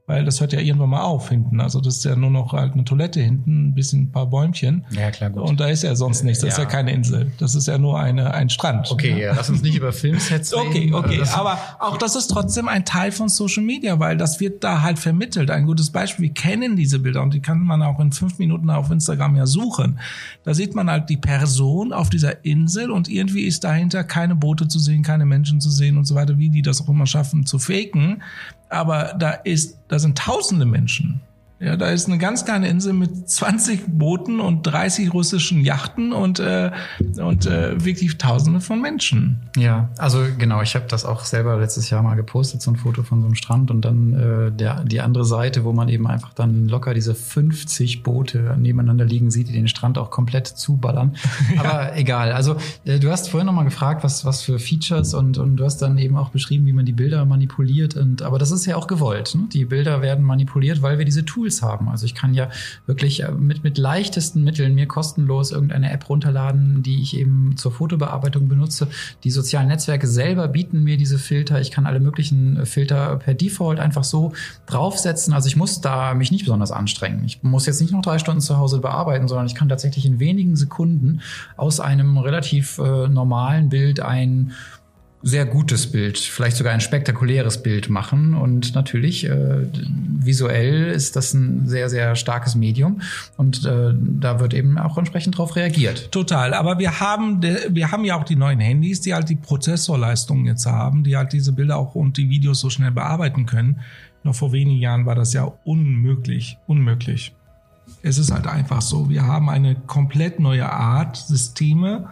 weil das hört ja irgendwann mal auf hinten. Also das ist ja nur noch halt eine Toilette hinten, ein bisschen ein paar Bäumchen. Ja, klar, gut. Und da ist ja sonst nichts. Das ja. ist ja keine Insel. Das ist ja nur eine, ein Strand. Okay, ja, lass uns nicht über Filmsets reden. Okay, okay. Aber auch das ist trotzdem ein Teil von Social Media, weil das wird da halt vermittelt. Ein gutes Beispiel. Wir kennen diese Bilder und die kann man auch in fünf Minuten auf Instagram ja suchen. Da sieht man halt die Person auf dieser Insel und irgendwie ist dahinter keine Boote zu sehen, keine Menschen zu sehen und so weiter, wie die das auch immer schaffen zu faken aber da ist, da sind tausende Menschen. Ja, da ist eine ganz kleine Insel mit 20 Booten und 30 russischen Yachten und, äh, und äh, wirklich Tausende von Menschen. Ja, also genau, ich habe das auch selber letztes Jahr mal gepostet, so ein Foto von so einem Strand und dann äh, der, die andere Seite, wo man eben einfach dann locker diese 50 Boote nebeneinander liegen sieht, die den Strand auch komplett zuballern. ja. Aber egal, also äh, du hast vorhin nochmal gefragt, was, was für Features und, und du hast dann eben auch beschrieben, wie man die Bilder manipuliert. Und, aber das ist ja auch gewollt. Ne? Die Bilder werden manipuliert, weil wir diese Tools Tools haben. Also ich kann ja wirklich äh, mit, mit leichtesten Mitteln mir kostenlos irgendeine App runterladen, die ich eben zur Fotobearbeitung benutze. Die sozialen Netzwerke selber bieten mir diese Filter. Ich kann alle möglichen äh, Filter per Default einfach so draufsetzen. Also ich muss da mich nicht besonders anstrengen. Ich muss jetzt nicht noch drei Stunden zu Hause bearbeiten, sondern ich kann tatsächlich in wenigen Sekunden aus einem relativ äh, normalen Bild ein sehr gutes Bild, vielleicht sogar ein spektakuläres Bild machen. Und natürlich, äh, visuell ist das ein sehr, sehr starkes Medium. Und äh, da wird eben auch entsprechend darauf reagiert. Total. Aber wir haben, wir haben ja auch die neuen Handys, die halt die Prozessorleistungen jetzt haben, die halt diese Bilder auch und die Videos so schnell bearbeiten können. Noch vor wenigen Jahren war das ja unmöglich. Unmöglich. Es ist halt einfach so. Wir haben eine komplett neue Art, Systeme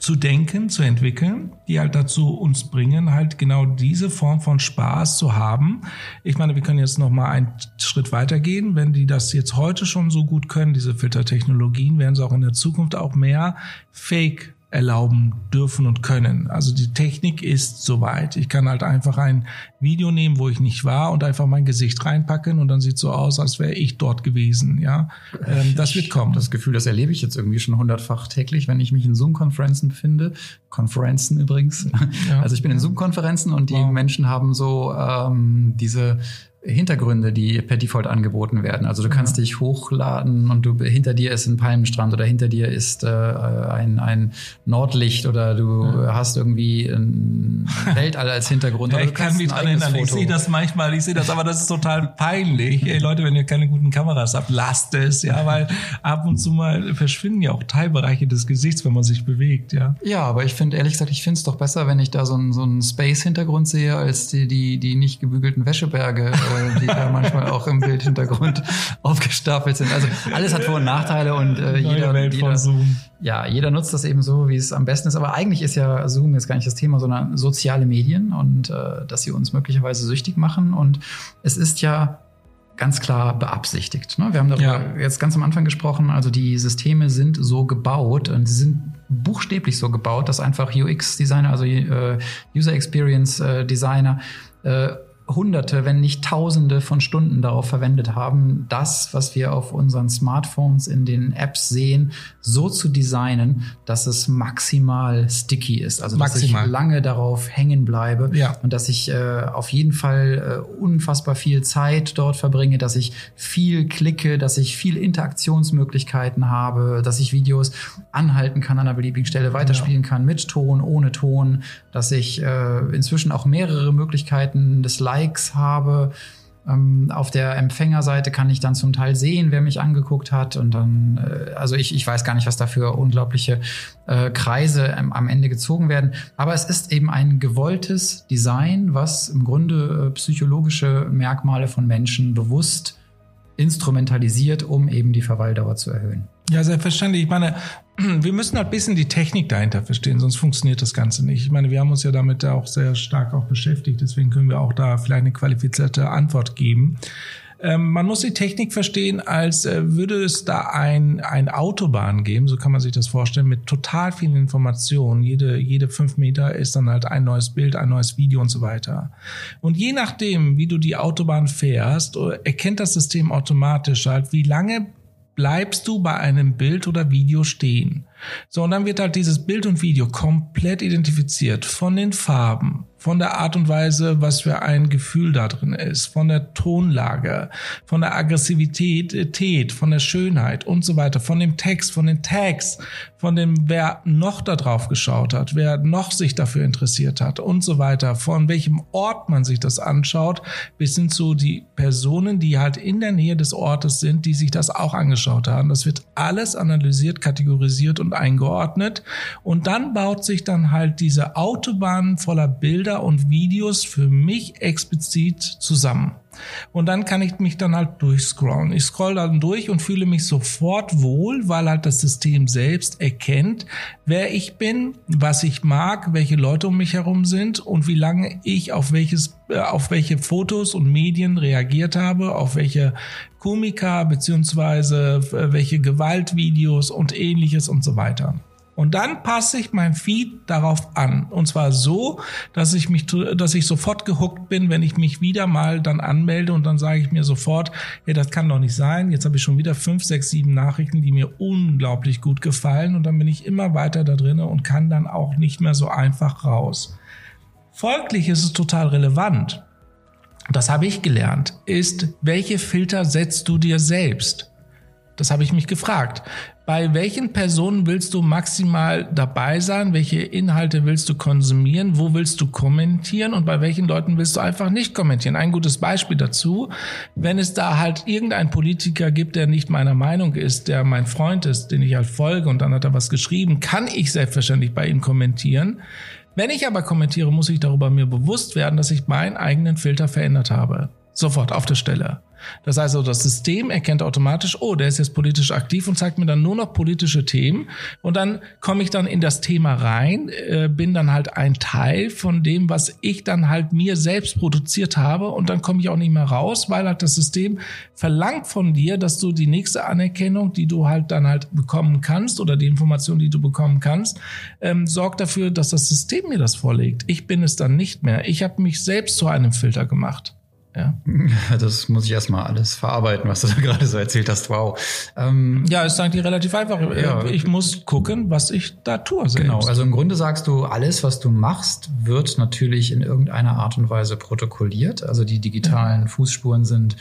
zu denken, zu entwickeln, die halt dazu uns bringen, halt genau diese Form von Spaß zu haben. Ich meine, wir können jetzt noch mal einen Schritt weitergehen. Wenn die das jetzt heute schon so gut können, diese Filtertechnologien, werden sie auch in der Zukunft auch mehr Fake erlauben dürfen und können. Also die Technik ist soweit. Ich kann halt einfach ein Video nehmen, wo ich nicht war und einfach mein Gesicht reinpacken und dann sieht so aus, als wäre ich dort gewesen. Ja, ähm, das wird kommen. Das Gefühl, das erlebe ich jetzt irgendwie schon hundertfach täglich, wenn ich mich in Zoom-Konferenzen befinde. Konferenzen übrigens. Ja. Also ich bin in Zoom-Konferenzen und die wow. Menschen haben so ähm, diese Hintergründe, die per Default angeboten werden. Also du kannst ja. dich hochladen und du hinter dir ist ein Palmenstrand oder hinter dir ist äh, ein, ein Nordlicht oder du ja. hast irgendwie ein Weltall als Hintergrund. Ja, ich kann mich dran erinnern. Foto. Ich sehe das manchmal, ich sehe das, aber das ist total peinlich. Ey, Leute, wenn ihr keine guten Kameras habt, lasst es, ja, weil ab und zu mal verschwinden ja auch Teilbereiche des Gesichts, wenn man sich bewegt, ja. Ja, aber ich finde ehrlich gesagt, ich finde es doch besser, wenn ich da so einen so einen Space-Hintergrund sehe, als die, die, die nicht gebügelten Wäscheberge äh, die da manchmal auch im Bildhintergrund aufgestapelt sind. Also alles hat Vor- und Nachteile und äh, jeder, jeder, ja, jeder nutzt das eben so, wie es am besten ist. Aber eigentlich ist ja Zoom jetzt gar nicht das Thema, sondern soziale Medien und äh, dass sie uns möglicherweise süchtig machen. Und es ist ja ganz klar beabsichtigt. Ne? Wir haben darüber ja. jetzt ganz am Anfang gesprochen. Also die Systeme sind so gebaut und sie sind buchstäblich so gebaut, dass einfach UX-Designer, also äh, User Experience äh, Designer, äh, Hunderte, wenn nicht Tausende von Stunden darauf verwendet haben, das, was wir auf unseren Smartphones in den Apps sehen, so zu designen, dass es maximal sticky ist. Also maximal. dass ich lange darauf hängen bleibe ja. und dass ich äh, auf jeden Fall äh, unfassbar viel Zeit dort verbringe, dass ich viel klicke, dass ich viel Interaktionsmöglichkeiten habe, dass ich Videos anhalten kann an einer beliebigen Stelle, weiterspielen ja. kann mit Ton, ohne Ton, dass ich äh, inzwischen auch mehrere Möglichkeiten des Live Likes habe. Ähm, auf der Empfängerseite kann ich dann zum Teil sehen, wer mich angeguckt hat. Und dann, äh, also ich, ich weiß gar nicht, was da für unglaubliche äh, Kreise ähm, am Ende gezogen werden. Aber es ist eben ein gewolltes Design, was im Grunde äh, psychologische Merkmale von Menschen bewusst instrumentalisiert, um eben die Verweildauer zu erhöhen. Ja, selbstverständlich. Ich meine, wir müssen halt ein bisschen die Technik dahinter verstehen, sonst funktioniert das Ganze nicht. Ich meine, wir haben uns ja damit auch sehr stark auch beschäftigt, deswegen können wir auch da vielleicht eine qualifizierte Antwort geben. Ähm, man muss die Technik verstehen, als äh, würde es da ein, ein Autobahn geben, so kann man sich das vorstellen, mit total vielen Informationen. Jede, jede fünf Meter ist dann halt ein neues Bild, ein neues Video und so weiter. Und je nachdem, wie du die Autobahn fährst, äh, erkennt das System automatisch halt, wie lange bleibst du bei einem Bild oder Video stehen. So, und dann wird halt dieses Bild und Video komplett identifiziert von den Farben, von der Art und Weise, was für ein Gefühl da drin ist, von der Tonlage, von der Aggressivität, von der Schönheit und so weiter, von dem Text, von den Tags, von dem, wer noch da drauf geschaut hat, wer noch sich dafür interessiert hat und so weiter, von welchem Ort man sich das anschaut, bis hin zu die Personen, die halt in der Nähe des Ortes sind, die sich das auch angeschaut haben. Das wird alles analysiert, kategorisiert und eingeordnet. Und dann baut sich dann halt diese Autobahn voller Bilder und Videos für mich explizit zusammen. Und dann kann ich mich dann halt durchscrollen. Ich scroll dann durch und fühle mich sofort wohl, weil halt das System selbst erkennt, wer ich bin, was ich mag, welche Leute um mich herum sind und wie lange ich auf welches, äh, auf welche Fotos und Medien reagiert habe, auf welche Komiker beziehungsweise äh, welche Gewaltvideos und ähnliches und so weiter. Und dann passe ich mein Feed darauf an. Und zwar so, dass ich mich, dass ich sofort gehuckt bin, wenn ich mich wieder mal dann anmelde und dann sage ich mir sofort, ja, das kann doch nicht sein. Jetzt habe ich schon wieder fünf, sechs, sieben Nachrichten, die mir unglaublich gut gefallen. Und dann bin ich immer weiter da drinnen und kann dann auch nicht mehr so einfach raus. Folglich ist es total relevant. Das habe ich gelernt, ist, welche Filter setzt du dir selbst? Das habe ich mich gefragt bei welchen Personen willst du maximal dabei sein? Welche Inhalte willst du konsumieren? Wo willst du kommentieren? Und bei welchen Leuten willst du einfach nicht kommentieren? Ein gutes Beispiel dazu, wenn es da halt irgendein Politiker gibt, der nicht meiner Meinung ist, der mein Freund ist, den ich halt folge und dann hat er was geschrieben, kann ich selbstverständlich bei ihm kommentieren. Wenn ich aber kommentiere, muss ich darüber mir bewusst werden, dass ich meinen eigenen Filter verändert habe. Sofort auf der Stelle. Das heißt, also, das System erkennt automatisch, oh, der ist jetzt politisch aktiv und zeigt mir dann nur noch politische Themen. Und dann komme ich dann in das Thema rein, äh, bin dann halt ein Teil von dem, was ich dann halt mir selbst produziert habe. Und dann komme ich auch nicht mehr raus, weil halt das System verlangt von dir, dass du die nächste Anerkennung, die du halt dann halt bekommen kannst oder die Information, die du bekommen kannst, ähm, sorgt dafür, dass das System mir das vorlegt. Ich bin es dann nicht mehr. Ich habe mich selbst zu einem Filter gemacht. Ja. Das muss ich erstmal alles verarbeiten, was du da gerade so erzählt hast. Wow. Ähm, ja, ist eigentlich relativ einfach. Ja. Ich muss gucken, was ich da tue. Selbst. Genau. Also im Grunde sagst du, alles, was du machst, wird natürlich in irgendeiner Art und Weise protokolliert. Also die digitalen ja. Fußspuren sind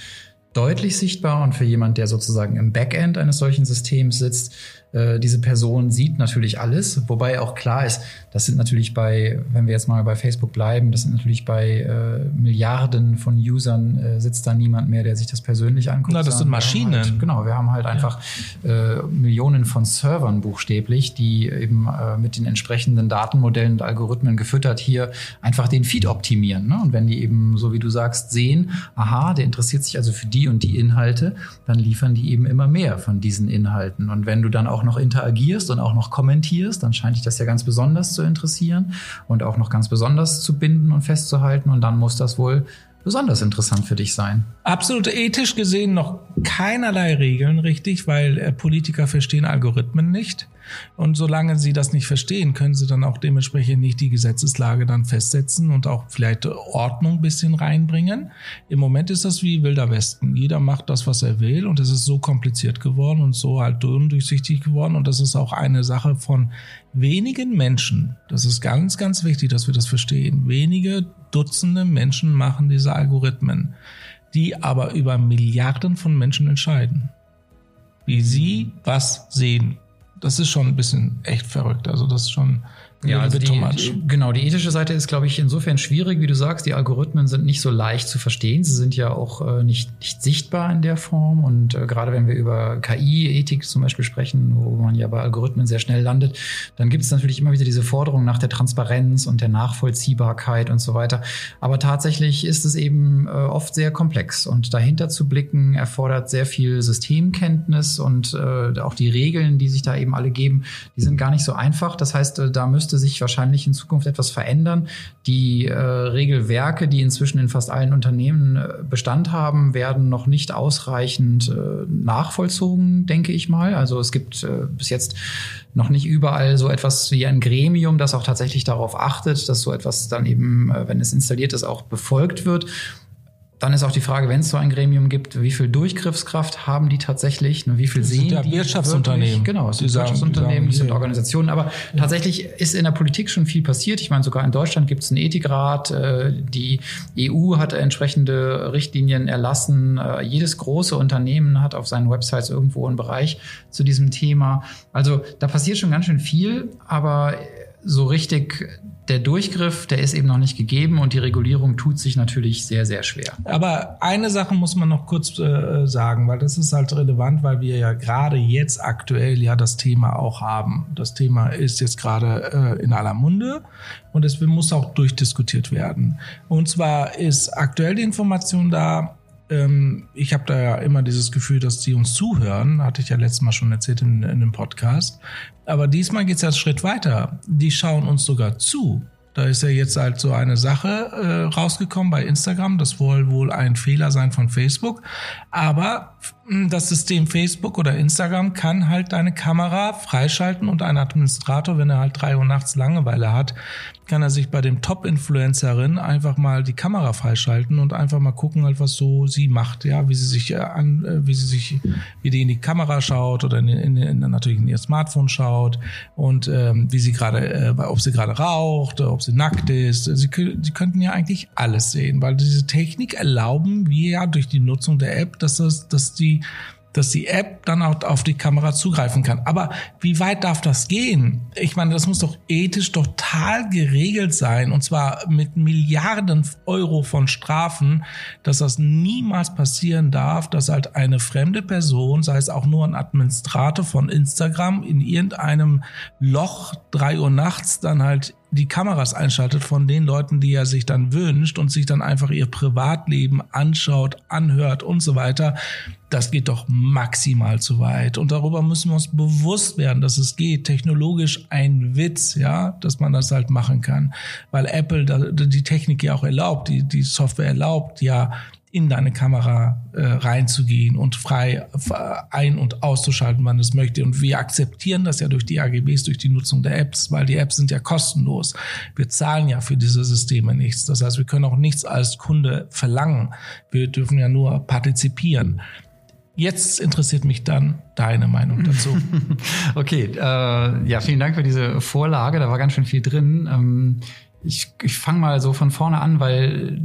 deutlich sichtbar und für jemand, der sozusagen im Backend eines solchen Systems sitzt, äh, diese Person sieht natürlich alles, wobei auch klar ist, das sind natürlich bei, wenn wir jetzt mal bei Facebook bleiben, das sind natürlich bei äh, Milliarden von Usern äh, sitzt da niemand mehr, der sich das persönlich anguckt. Na, das sind Maschinen. Halt, genau, wir haben halt einfach äh, Millionen von Servern buchstäblich, die eben äh, mit den entsprechenden Datenmodellen und Algorithmen gefüttert hier einfach den Feed optimieren. Ne? Und wenn die eben, so wie du sagst, sehen, aha, der interessiert sich also für die und die Inhalte, dann liefern die eben immer mehr von diesen Inhalten. Und wenn du dann auch auch noch interagierst und auch noch kommentierst, dann scheint dich das ja ganz besonders zu interessieren und auch noch ganz besonders zu binden und festzuhalten. Und dann muss das wohl besonders interessant für dich sein. Absolut ethisch gesehen noch keinerlei Regeln richtig, weil äh, Politiker verstehen Algorithmen nicht. Und solange sie das nicht verstehen, können sie dann auch dementsprechend nicht die Gesetzeslage dann festsetzen und auch vielleicht Ordnung ein bisschen reinbringen. Im Moment ist das wie Wilder Westen. Jeder macht das, was er will und es ist so kompliziert geworden und so halt undurchsichtig geworden und das ist auch eine Sache von wenigen Menschen. Das ist ganz, ganz wichtig, dass wir das verstehen. Wenige Dutzende Menschen machen diese Algorithmen, die aber über Milliarden von Menschen entscheiden. Wie sie was sehen, das ist schon ein bisschen echt verrückt. Also das ist schon ja, also die, genau, die ethische Seite ist, glaube ich, insofern schwierig, wie du sagst. Die Algorithmen sind nicht so leicht zu verstehen. Sie sind ja auch äh, nicht, nicht sichtbar in der Form. Und äh, gerade wenn wir über KI-Ethik zum Beispiel sprechen, wo man ja bei Algorithmen sehr schnell landet, dann gibt es natürlich immer wieder diese Forderung nach der Transparenz und der Nachvollziehbarkeit und so weiter. Aber tatsächlich ist es eben äh, oft sehr komplex. Und dahinter zu blicken erfordert sehr viel Systemkenntnis und äh, auch die Regeln, die sich da eben alle geben, die sind gar nicht so einfach. Das heißt, äh, da müsste müsste sich wahrscheinlich in Zukunft etwas verändern. Die äh, Regelwerke, die inzwischen in fast allen Unternehmen äh, Bestand haben, werden noch nicht ausreichend äh, nachvollzogen, denke ich mal. Also es gibt äh, bis jetzt noch nicht überall so etwas wie ein Gremium, das auch tatsächlich darauf achtet, dass so etwas dann eben, äh, wenn es installiert ist, auch befolgt wird. Dann ist auch die Frage, wenn es so ein Gremium gibt, wie viel Durchgriffskraft haben die tatsächlich? Wie viel das sehen sind ja die? Wirtschaftsunternehmen. Wirklich? Genau, es sind Wirtschaftsunternehmen, es sind Organisationen. Aber ja. tatsächlich ist in der Politik schon viel passiert. Ich meine, sogar in Deutschland gibt es einen Ethikrat. Äh, die EU hat entsprechende Richtlinien erlassen. Äh, jedes große Unternehmen hat auf seinen Websites irgendwo einen Bereich zu diesem Thema. Also da passiert schon ganz schön viel, aber so richtig der Durchgriff, der ist eben noch nicht gegeben und die Regulierung tut sich natürlich sehr, sehr schwer. Aber eine Sache muss man noch kurz äh, sagen, weil das ist halt relevant, weil wir ja gerade jetzt aktuell ja das Thema auch haben. Das Thema ist jetzt gerade äh, in aller Munde und es muss auch durchdiskutiert werden. Und zwar ist aktuell die Information da, ähm, ich habe da ja immer dieses Gefühl, dass die uns zuhören, hatte ich ja letztes Mal schon erzählt in, in dem Podcast. Aber diesmal geht es ja einen Schritt weiter. Die schauen uns sogar zu. Da ist ja jetzt halt so eine Sache äh, rausgekommen bei Instagram. Das soll wohl ein Fehler sein von Facebook. Aber das System Facebook oder Instagram kann halt deine Kamera freischalten und ein Administrator, wenn er halt drei Uhr nachts Langeweile hat, kann er sich bei dem Top-Influencerin einfach mal die Kamera freischalten und einfach mal gucken, halt, was so sie macht, ja, wie sie sich äh, an, äh, wie sie sich, wie die in die Kamera schaut oder in, in, in natürlich in ihr Smartphone schaut und ähm, wie sie gerade, äh, ob sie gerade raucht, ob sie nackt ist. Sie, sie könnten ja eigentlich alles sehen, weil diese Technik erlauben wir ja durch die Nutzung der App, dass das, dass die dass die App dann auch auf die Kamera zugreifen kann. Aber wie weit darf das gehen? Ich meine, das muss doch ethisch total geregelt sein und zwar mit Milliarden Euro von Strafen, dass das niemals passieren darf, dass halt eine fremde Person, sei es auch nur ein Administrator von Instagram, in irgendeinem Loch drei Uhr nachts dann halt die Kameras einschaltet von den Leuten, die er sich dann wünscht und sich dann einfach ihr Privatleben anschaut, anhört und so weiter, das geht doch maximal zu weit. Und darüber müssen wir uns bewusst werden, dass es geht. Technologisch ein Witz, ja, dass man das halt machen kann. Weil Apple die Technik ja auch erlaubt, die, die Software erlaubt ja, in deine Kamera äh, reinzugehen und frei ein- und auszuschalten, wann es möchte. Und wir akzeptieren das ja durch die AGBs, durch die Nutzung der Apps, weil die Apps sind ja kostenlos. Wir zahlen ja für diese Systeme nichts. Das heißt, wir können auch nichts als Kunde verlangen. Wir dürfen ja nur partizipieren. Jetzt interessiert mich dann deine Meinung dazu. okay, äh, ja, vielen Dank für diese Vorlage. Da war ganz schön viel drin. Ähm, ich, ich fange mal so von vorne an, weil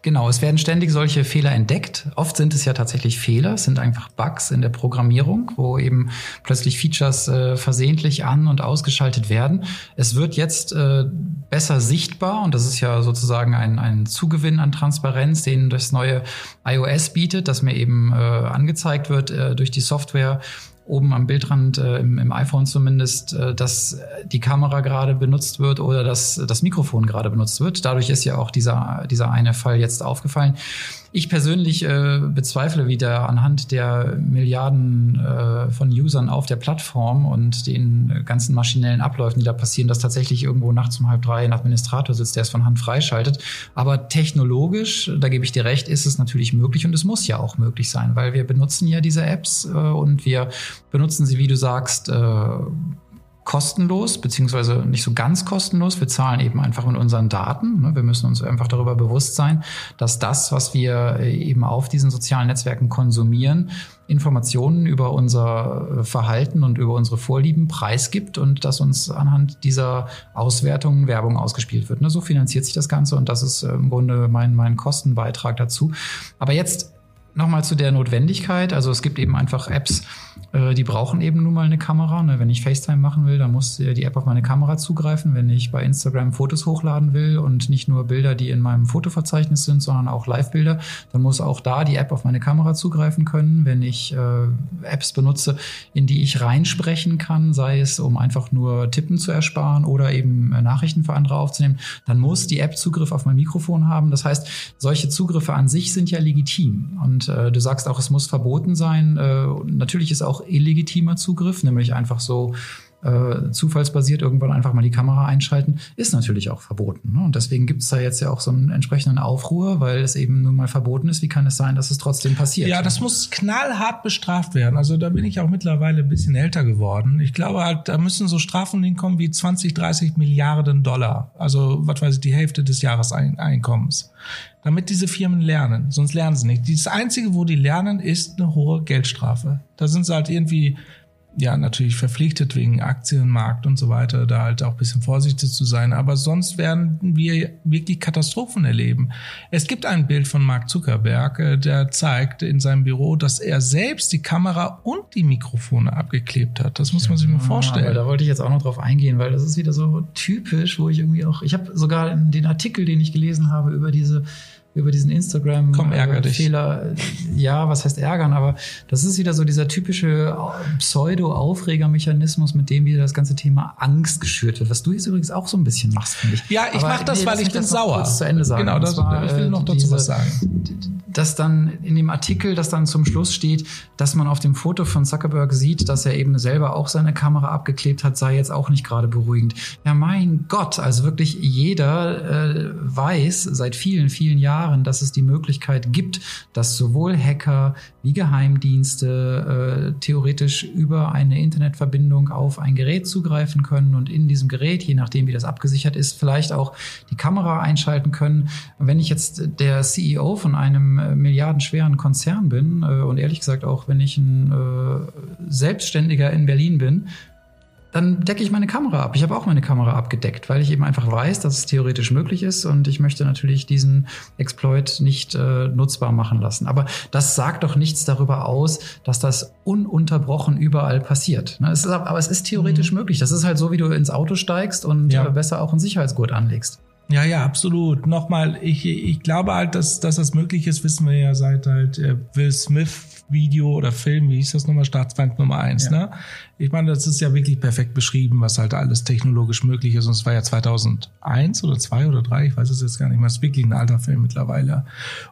genau, es werden ständig solche Fehler entdeckt. Oft sind es ja tatsächlich Fehler, es sind einfach Bugs in der Programmierung, wo eben plötzlich Features äh, versehentlich an und ausgeschaltet werden. Es wird jetzt äh, besser sichtbar und das ist ja sozusagen ein, ein Zugewinn an Transparenz, den das neue iOS bietet, dass mir eben äh, angezeigt wird äh, durch die Software, oben am Bildrand, äh, im, im, iPhone zumindest, äh, dass die Kamera gerade benutzt wird oder dass das Mikrofon gerade benutzt wird. Dadurch ist ja auch dieser, dieser eine Fall jetzt aufgefallen. Ich persönlich äh, bezweifle wieder anhand der Milliarden äh, von Usern auf der Plattform und den ganzen maschinellen Abläufen, die da passieren, dass tatsächlich irgendwo nachts um halb drei ein Administrator sitzt, der es von Hand freischaltet. Aber technologisch, da gebe ich dir recht, ist es natürlich möglich und es muss ja auch möglich sein, weil wir benutzen ja diese Apps äh, und wir benutzen sie, wie du sagst, äh, kostenlos, beziehungsweise nicht so ganz kostenlos. Wir zahlen eben einfach mit unseren Daten. Ne? Wir müssen uns einfach darüber bewusst sein, dass das, was wir äh, eben auf diesen sozialen Netzwerken konsumieren, Informationen über unser äh, Verhalten und über unsere Vorlieben preisgibt und dass uns anhand dieser Auswertungen Werbung ausgespielt wird. Ne? So finanziert sich das Ganze und das ist äh, im Grunde mein, mein Kostenbeitrag dazu. Aber jetzt nochmal zu der Notwendigkeit. Also es gibt eben einfach Apps, die brauchen eben nun mal eine Kamera. Ne? Wenn ich FaceTime machen will, dann muss die App auf meine Kamera zugreifen. Wenn ich bei Instagram Fotos hochladen will und nicht nur Bilder, die in meinem Fotoverzeichnis sind, sondern auch Live-Bilder, dann muss auch da die App auf meine Kamera zugreifen können. Wenn ich äh, Apps benutze, in die ich reinsprechen kann, sei es um einfach nur Tippen zu ersparen oder eben äh, Nachrichten für andere aufzunehmen, dann muss die App Zugriff auf mein Mikrofon haben. Das heißt, solche Zugriffe an sich sind ja legitim. Und äh, du sagst auch, es muss verboten sein. Äh, natürlich ist auch illegitimer Zugriff, nämlich einfach so äh, zufallsbasiert irgendwann einfach mal die Kamera einschalten, ist natürlich auch verboten. Ne? Und deswegen gibt es da jetzt ja auch so einen entsprechenden Aufruhr, weil es eben nun mal verboten ist. Wie kann es sein, dass es trotzdem passiert? Ja, das muss knallhart bestraft werden. Also da bin ich auch mittlerweile ein bisschen älter geworden. Ich glaube halt, da müssen so Strafen hinkommen wie 20, 30 Milliarden Dollar. Also, was weiß ich, die Hälfte des Jahreseinkommens. Damit diese Firmen lernen. Sonst lernen sie nicht. Das Einzige, wo die lernen, ist eine hohe Geldstrafe. Da sind sie halt irgendwie ja natürlich verpflichtet wegen Aktienmarkt und so weiter, da halt auch ein bisschen vorsichtig zu sein. Aber sonst werden wir wirklich Katastrophen erleben. Es gibt ein Bild von Mark Zuckerberg, äh, der zeigt in seinem Büro, dass er selbst die Kamera und die Mikrofone abgeklebt hat. Das muss man sich mal vorstellen. Aber da wollte ich jetzt auch noch drauf eingehen, weil das ist wieder so typisch, wo ich irgendwie auch, ich habe sogar in den Artikel, den ich gelesen habe über diese über diesen Instagram Komm, ärger äh, Fehler. Ja, was heißt ärgern, aber das ist wieder so dieser typische Pseudo-Aufregermechanismus, mit dem wieder das ganze Thema Angst geschürt wird. Was du jetzt übrigens auch so ein bisschen machst, finde ich. Ja, ich mache das, nee, weil ich bin sauer. Kurz zu Ende sagen. Genau, das, war, ich will noch dazu diese, was sagen. Dass dann in dem Artikel, das dann zum Schluss steht, dass man auf dem Foto von Zuckerberg sieht, dass er eben selber auch seine Kamera abgeklebt hat, sei jetzt auch nicht gerade beruhigend. Ja, mein Gott, also wirklich jeder äh, weiß seit vielen, vielen Jahren, dass es die Möglichkeit gibt, dass sowohl Hacker wie Geheimdienste äh, theoretisch über eine Internetverbindung auf ein Gerät zugreifen können und in diesem Gerät, je nachdem wie das abgesichert ist, vielleicht auch die Kamera einschalten können. Wenn ich jetzt der CEO von einem milliardenschweren Konzern bin äh, und ehrlich gesagt auch wenn ich ein äh, Selbstständiger in Berlin bin, dann decke ich meine Kamera ab. Ich habe auch meine Kamera abgedeckt, weil ich eben einfach weiß, dass es theoretisch möglich ist und ich möchte natürlich diesen Exploit nicht äh, nutzbar machen lassen. Aber das sagt doch nichts darüber aus, dass das ununterbrochen überall passiert. Ne? Es ist, aber es ist theoretisch mhm. möglich. Das ist halt so, wie du ins Auto steigst und ja. äh, besser auch einen Sicherheitsgurt anlegst. Ja, ja, absolut. Nochmal, ich, ich glaube halt, dass, dass das möglich ist, wissen wir ja seit halt äh, Will Smith Video oder Film, wie hieß das nochmal, Staatsfeind Nummer eins. Ja. Ne? Ich meine, das ist ja wirklich perfekt beschrieben, was halt alles technologisch möglich ist. Und es war ja 2001 oder zwei oder drei, ich weiß es jetzt gar nicht mehr. Es ist wirklich ein alter Film mittlerweile.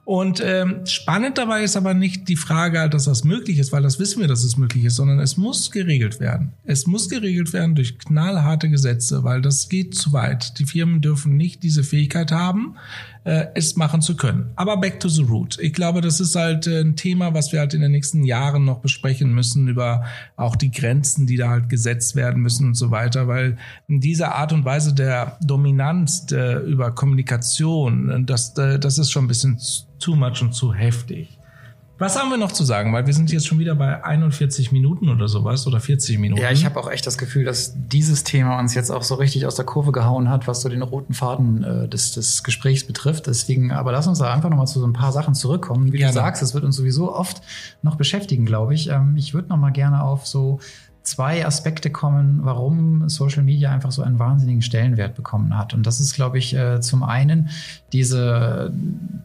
Und ähm, spannend dabei ist aber nicht die Frage, dass das möglich ist, weil das wissen wir, dass es möglich ist, sondern es muss geregelt werden. Es muss geregelt werden durch knallharte Gesetze, weil das geht zu weit. Die Firmen dürfen nicht diese Fähigkeit haben, äh, es machen zu können. Aber back to the root. Ich glaube, das ist halt äh, ein Thema, was wir halt in den nächsten Jahren noch besprechen müssen über auch die Grenzen, die da halt gesetzt werden müssen und so weiter, weil diese Art und Weise der Dominanz der, über Kommunikation, das, äh, das ist schon ein bisschen too much und zu heftig. Was haben wir noch zu sagen? Weil wir sind jetzt schon wieder bei 41 Minuten oder sowas oder 40 Minuten. Ja, ich habe auch echt das Gefühl, dass dieses Thema uns jetzt auch so richtig aus der Kurve gehauen hat, was so den roten Faden äh, des, des Gesprächs betrifft. Deswegen, aber lass uns da einfach nochmal zu so ein paar Sachen zurückkommen. Wie gerne. du sagst, es wird uns sowieso oft noch beschäftigen, glaube ich. Ähm, ich würde nochmal gerne auf so zwei Aspekte kommen, warum Social Media einfach so einen wahnsinnigen Stellenwert bekommen hat. Und das ist, glaube ich, äh, zum einen diese,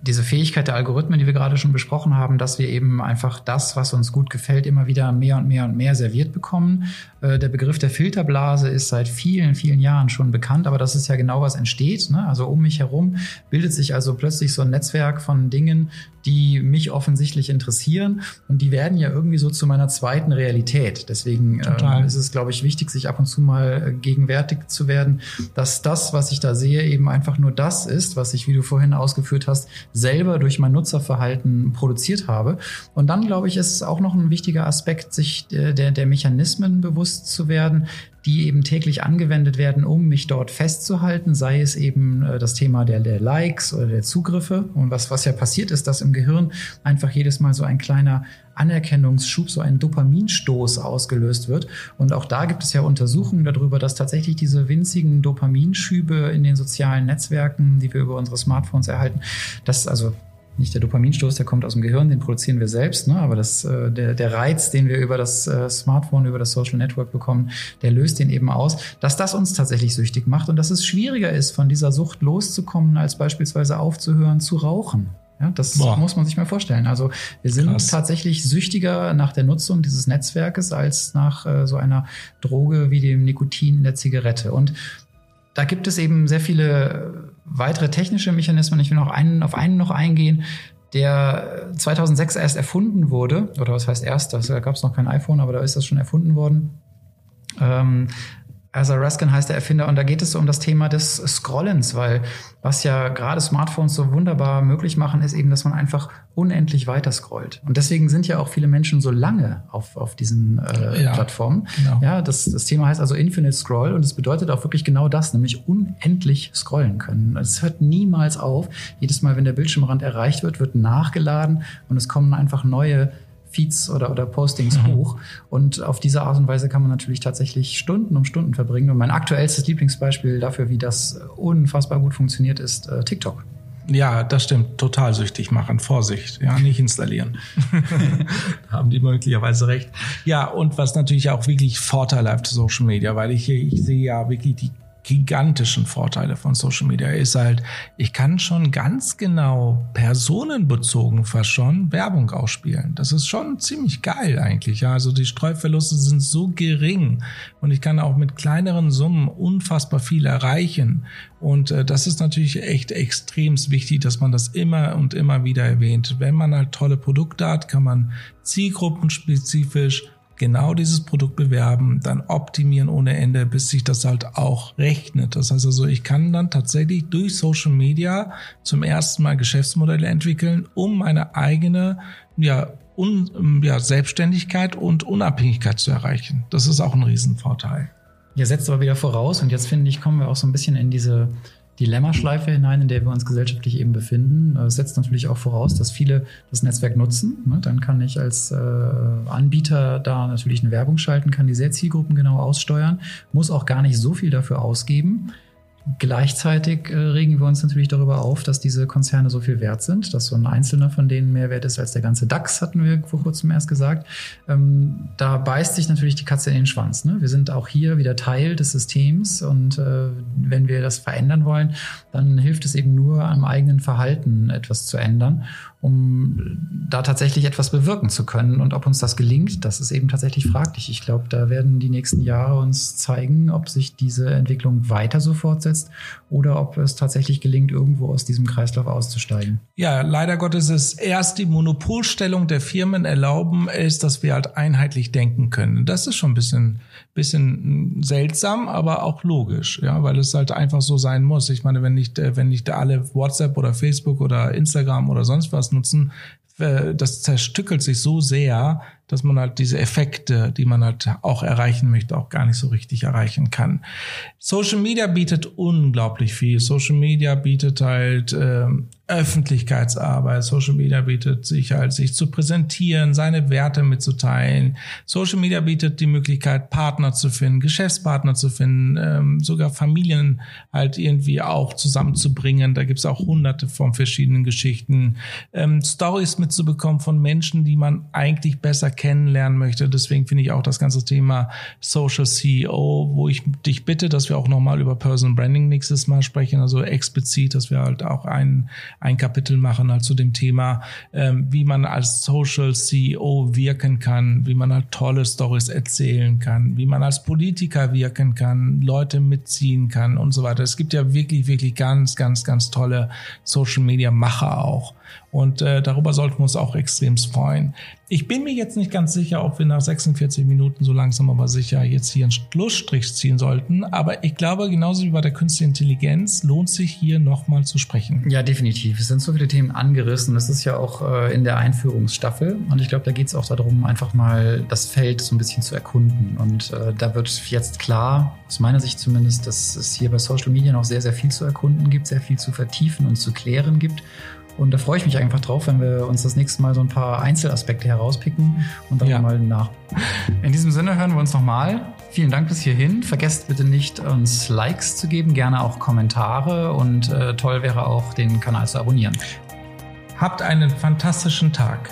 diese Fähigkeit der Algorithmen, die wir gerade schon besprochen haben, dass wir eben einfach das, was uns gut gefällt, immer wieder mehr und mehr und mehr serviert bekommen. Äh, der Begriff der Filterblase ist seit vielen, vielen Jahren schon bekannt, aber das ist ja genau, was entsteht. Ne? Also um mich herum bildet sich also plötzlich so ein Netzwerk von Dingen, die mich offensichtlich interessieren und die werden ja irgendwie so zu meiner zweiten Realität. Deswegen äh, ist es, glaube ich, wichtig, sich ab und zu mal äh, gegenwärtig zu werden, dass das, was ich da sehe, eben einfach nur das ist, was ich, wie du vorhin ausgeführt hast, selber durch mein Nutzerverhalten produziert habe. Und dann, glaube ich, ist es auch noch ein wichtiger Aspekt, sich der, der, der Mechanismen bewusst zu werden, die eben täglich angewendet werden, um mich dort festzuhalten, sei es eben äh, das Thema der, der Likes oder der Zugriffe. Und was, was ja passiert ist, dass im Gehirn einfach jedes Mal so ein kleiner Anerkennungsschub, so ein Dopaminstoß ausgelöst wird. Und auch da gibt es ja Untersuchungen darüber, dass tatsächlich diese winzigen Dopaminschübe in den sozialen Netzwerken, die wir über unsere Smartphones erhalten, das also nicht der Dopaminstoß, der kommt aus dem Gehirn, den produzieren wir selbst, ne? aber das, äh, der, der Reiz, den wir über das äh, Smartphone, über das Social Network bekommen, der löst den eben aus, dass das uns tatsächlich süchtig macht und dass es schwieriger ist, von dieser Sucht loszukommen, als beispielsweise aufzuhören zu rauchen. Ja, das Boah. muss man sich mal vorstellen. Also wir sind Krass. tatsächlich süchtiger nach der Nutzung dieses Netzwerkes als nach äh, so einer Droge wie dem Nikotin in der Zigarette. Und da gibt es eben sehr viele weitere technische Mechanismen. Ich will noch einen, auf einen noch eingehen, der 2006 erst erfunden wurde. Oder was heißt erst? Da gab es noch kein iPhone, aber da ist das schon erfunden worden. Ähm, Asa Raskin heißt der Erfinder und da geht es um das Thema des Scrollens, weil was ja gerade Smartphones so wunderbar möglich machen, ist eben, dass man einfach unendlich weiter scrollt. Und deswegen sind ja auch viele Menschen so lange auf, auf diesen äh, ja, Plattformen. Genau. Ja, das, das Thema heißt also Infinite Scroll und es bedeutet auch wirklich genau das, nämlich unendlich scrollen können. Es hört niemals auf. Jedes Mal, wenn der Bildschirmrand erreicht wird, wird nachgeladen und es kommen einfach neue Feeds oder, oder Postings mhm. hoch. Und auf diese Art und Weise kann man natürlich tatsächlich Stunden um Stunden verbringen. Und mein aktuellstes Lieblingsbeispiel dafür, wie das unfassbar gut funktioniert, ist äh, TikTok. Ja, das stimmt. Total süchtig machen. Vorsicht. Ja, nicht installieren. haben die möglicherweise recht. Ja, und was natürlich auch wirklich Vorteile hat Social Media, weil ich, ich sehe ja wirklich die gigantischen Vorteile von Social Media ist halt, ich kann schon ganz genau personenbezogen fast schon Werbung ausspielen. Das ist schon ziemlich geil eigentlich. Also die Streuverluste sind so gering und ich kann auch mit kleineren Summen unfassbar viel erreichen. Und äh, das ist natürlich echt extrem wichtig, dass man das immer und immer wieder erwähnt. Wenn man halt tolle Produkte hat, kann man zielgruppenspezifisch genau dieses Produkt bewerben, dann optimieren ohne Ende, bis sich das halt auch rechnet. Das heißt also, ich kann dann tatsächlich durch Social Media zum ersten Mal Geschäftsmodelle entwickeln, um meine eigene ja, Un, ja, Selbstständigkeit und Unabhängigkeit zu erreichen. Das ist auch ein Riesenvorteil. Ihr setzt aber wieder voraus und jetzt finde ich, kommen wir auch so ein bisschen in diese Dilemmaschleife hinein, in der wir uns gesellschaftlich eben befinden. Das setzt natürlich auch voraus, dass viele das Netzwerk nutzen. Ne? Dann kann ich als äh, Anbieter da natürlich eine Werbung schalten, kann die sehr zielgruppengenau aussteuern, muss auch gar nicht so viel dafür ausgeben. Gleichzeitig äh, regen wir uns natürlich darüber auf, dass diese Konzerne so viel wert sind, dass so ein einzelner von denen mehr wert ist als der ganze DAX, hatten wir vor kurzem erst gesagt. Ähm, da beißt sich natürlich die Katze in den Schwanz. Ne? Wir sind auch hier wieder Teil des Systems und äh, wenn wir das verändern wollen, dann hilft es eben nur am eigenen Verhalten etwas zu ändern. Um da tatsächlich etwas bewirken zu können. Und ob uns das gelingt, das ist eben tatsächlich fraglich. Ich glaube, da werden die nächsten Jahre uns zeigen, ob sich diese Entwicklung weiter so fortsetzt oder ob es tatsächlich gelingt, irgendwo aus diesem Kreislauf auszusteigen. Ja, leider Gottes ist erst die Monopolstellung der Firmen erlauben ist, dass wir halt einheitlich denken können. Das ist schon ein bisschen, bisschen seltsam, aber auch logisch, ja, weil es halt einfach so sein muss. Ich meine, wenn nicht, wenn nicht alle WhatsApp oder Facebook oder Instagram oder sonst was nutzen, äh, das zerstückelt sich so sehr, dass man halt diese Effekte, die man halt auch erreichen möchte, auch gar nicht so richtig erreichen kann. Social Media bietet unglaublich viel. Social Media bietet halt äh, Öffentlichkeitsarbeit. Social Media bietet sich halt, sich zu präsentieren, seine Werte mitzuteilen. Social Media bietet die Möglichkeit, Partner zu finden, Geschäftspartner zu finden, ähm, sogar Familien halt irgendwie auch zusammenzubringen. Da gibt's auch hunderte von verschiedenen Geschichten. Ähm, Stories mitzubekommen von Menschen, die man eigentlich besser kennenlernen möchte. Deswegen finde ich auch das ganze Thema Social CEO, wo ich dich bitte, dass wir auch nochmal über Personal Branding nächstes Mal sprechen, also explizit, dass wir halt auch ein, ein Kapitel machen halt zu dem Thema, ähm, wie man als Social CEO wirken kann, wie man halt tolle Stories erzählen kann, wie man als Politiker wirken kann, Leute mitziehen kann und so weiter. Es gibt ja wirklich, wirklich ganz, ganz, ganz tolle Social Media Macher auch. Und äh, darüber sollten wir uns auch extrem freuen. Ich bin mir jetzt nicht ganz sicher, ob wir nach 46 Minuten so langsam aber sicher jetzt hier einen Schlussstrich ziehen sollten. Aber ich glaube, genauso wie bei der künstlichen Intelligenz lohnt sich hier nochmal zu sprechen. Ja, definitiv. Es sind so viele Themen angerissen. Das ist ja auch äh, in der Einführungsstaffel. Und ich glaube, da geht es auch darum, einfach mal das Feld so ein bisschen zu erkunden. Und äh, da wird jetzt klar, aus meiner Sicht zumindest, dass es hier bei Social Media noch sehr, sehr viel zu erkunden gibt, sehr viel zu vertiefen und zu klären gibt. Und da freue ich mich einfach drauf, wenn wir uns das nächste Mal so ein paar Einzelaspekte herauspicken und dann ja. mal nach. In diesem Sinne hören wir uns nochmal. Vielen Dank bis hierhin. Vergesst bitte nicht, uns Likes zu geben, gerne auch Kommentare und äh, toll wäre auch, den Kanal zu abonnieren. Habt einen fantastischen Tag.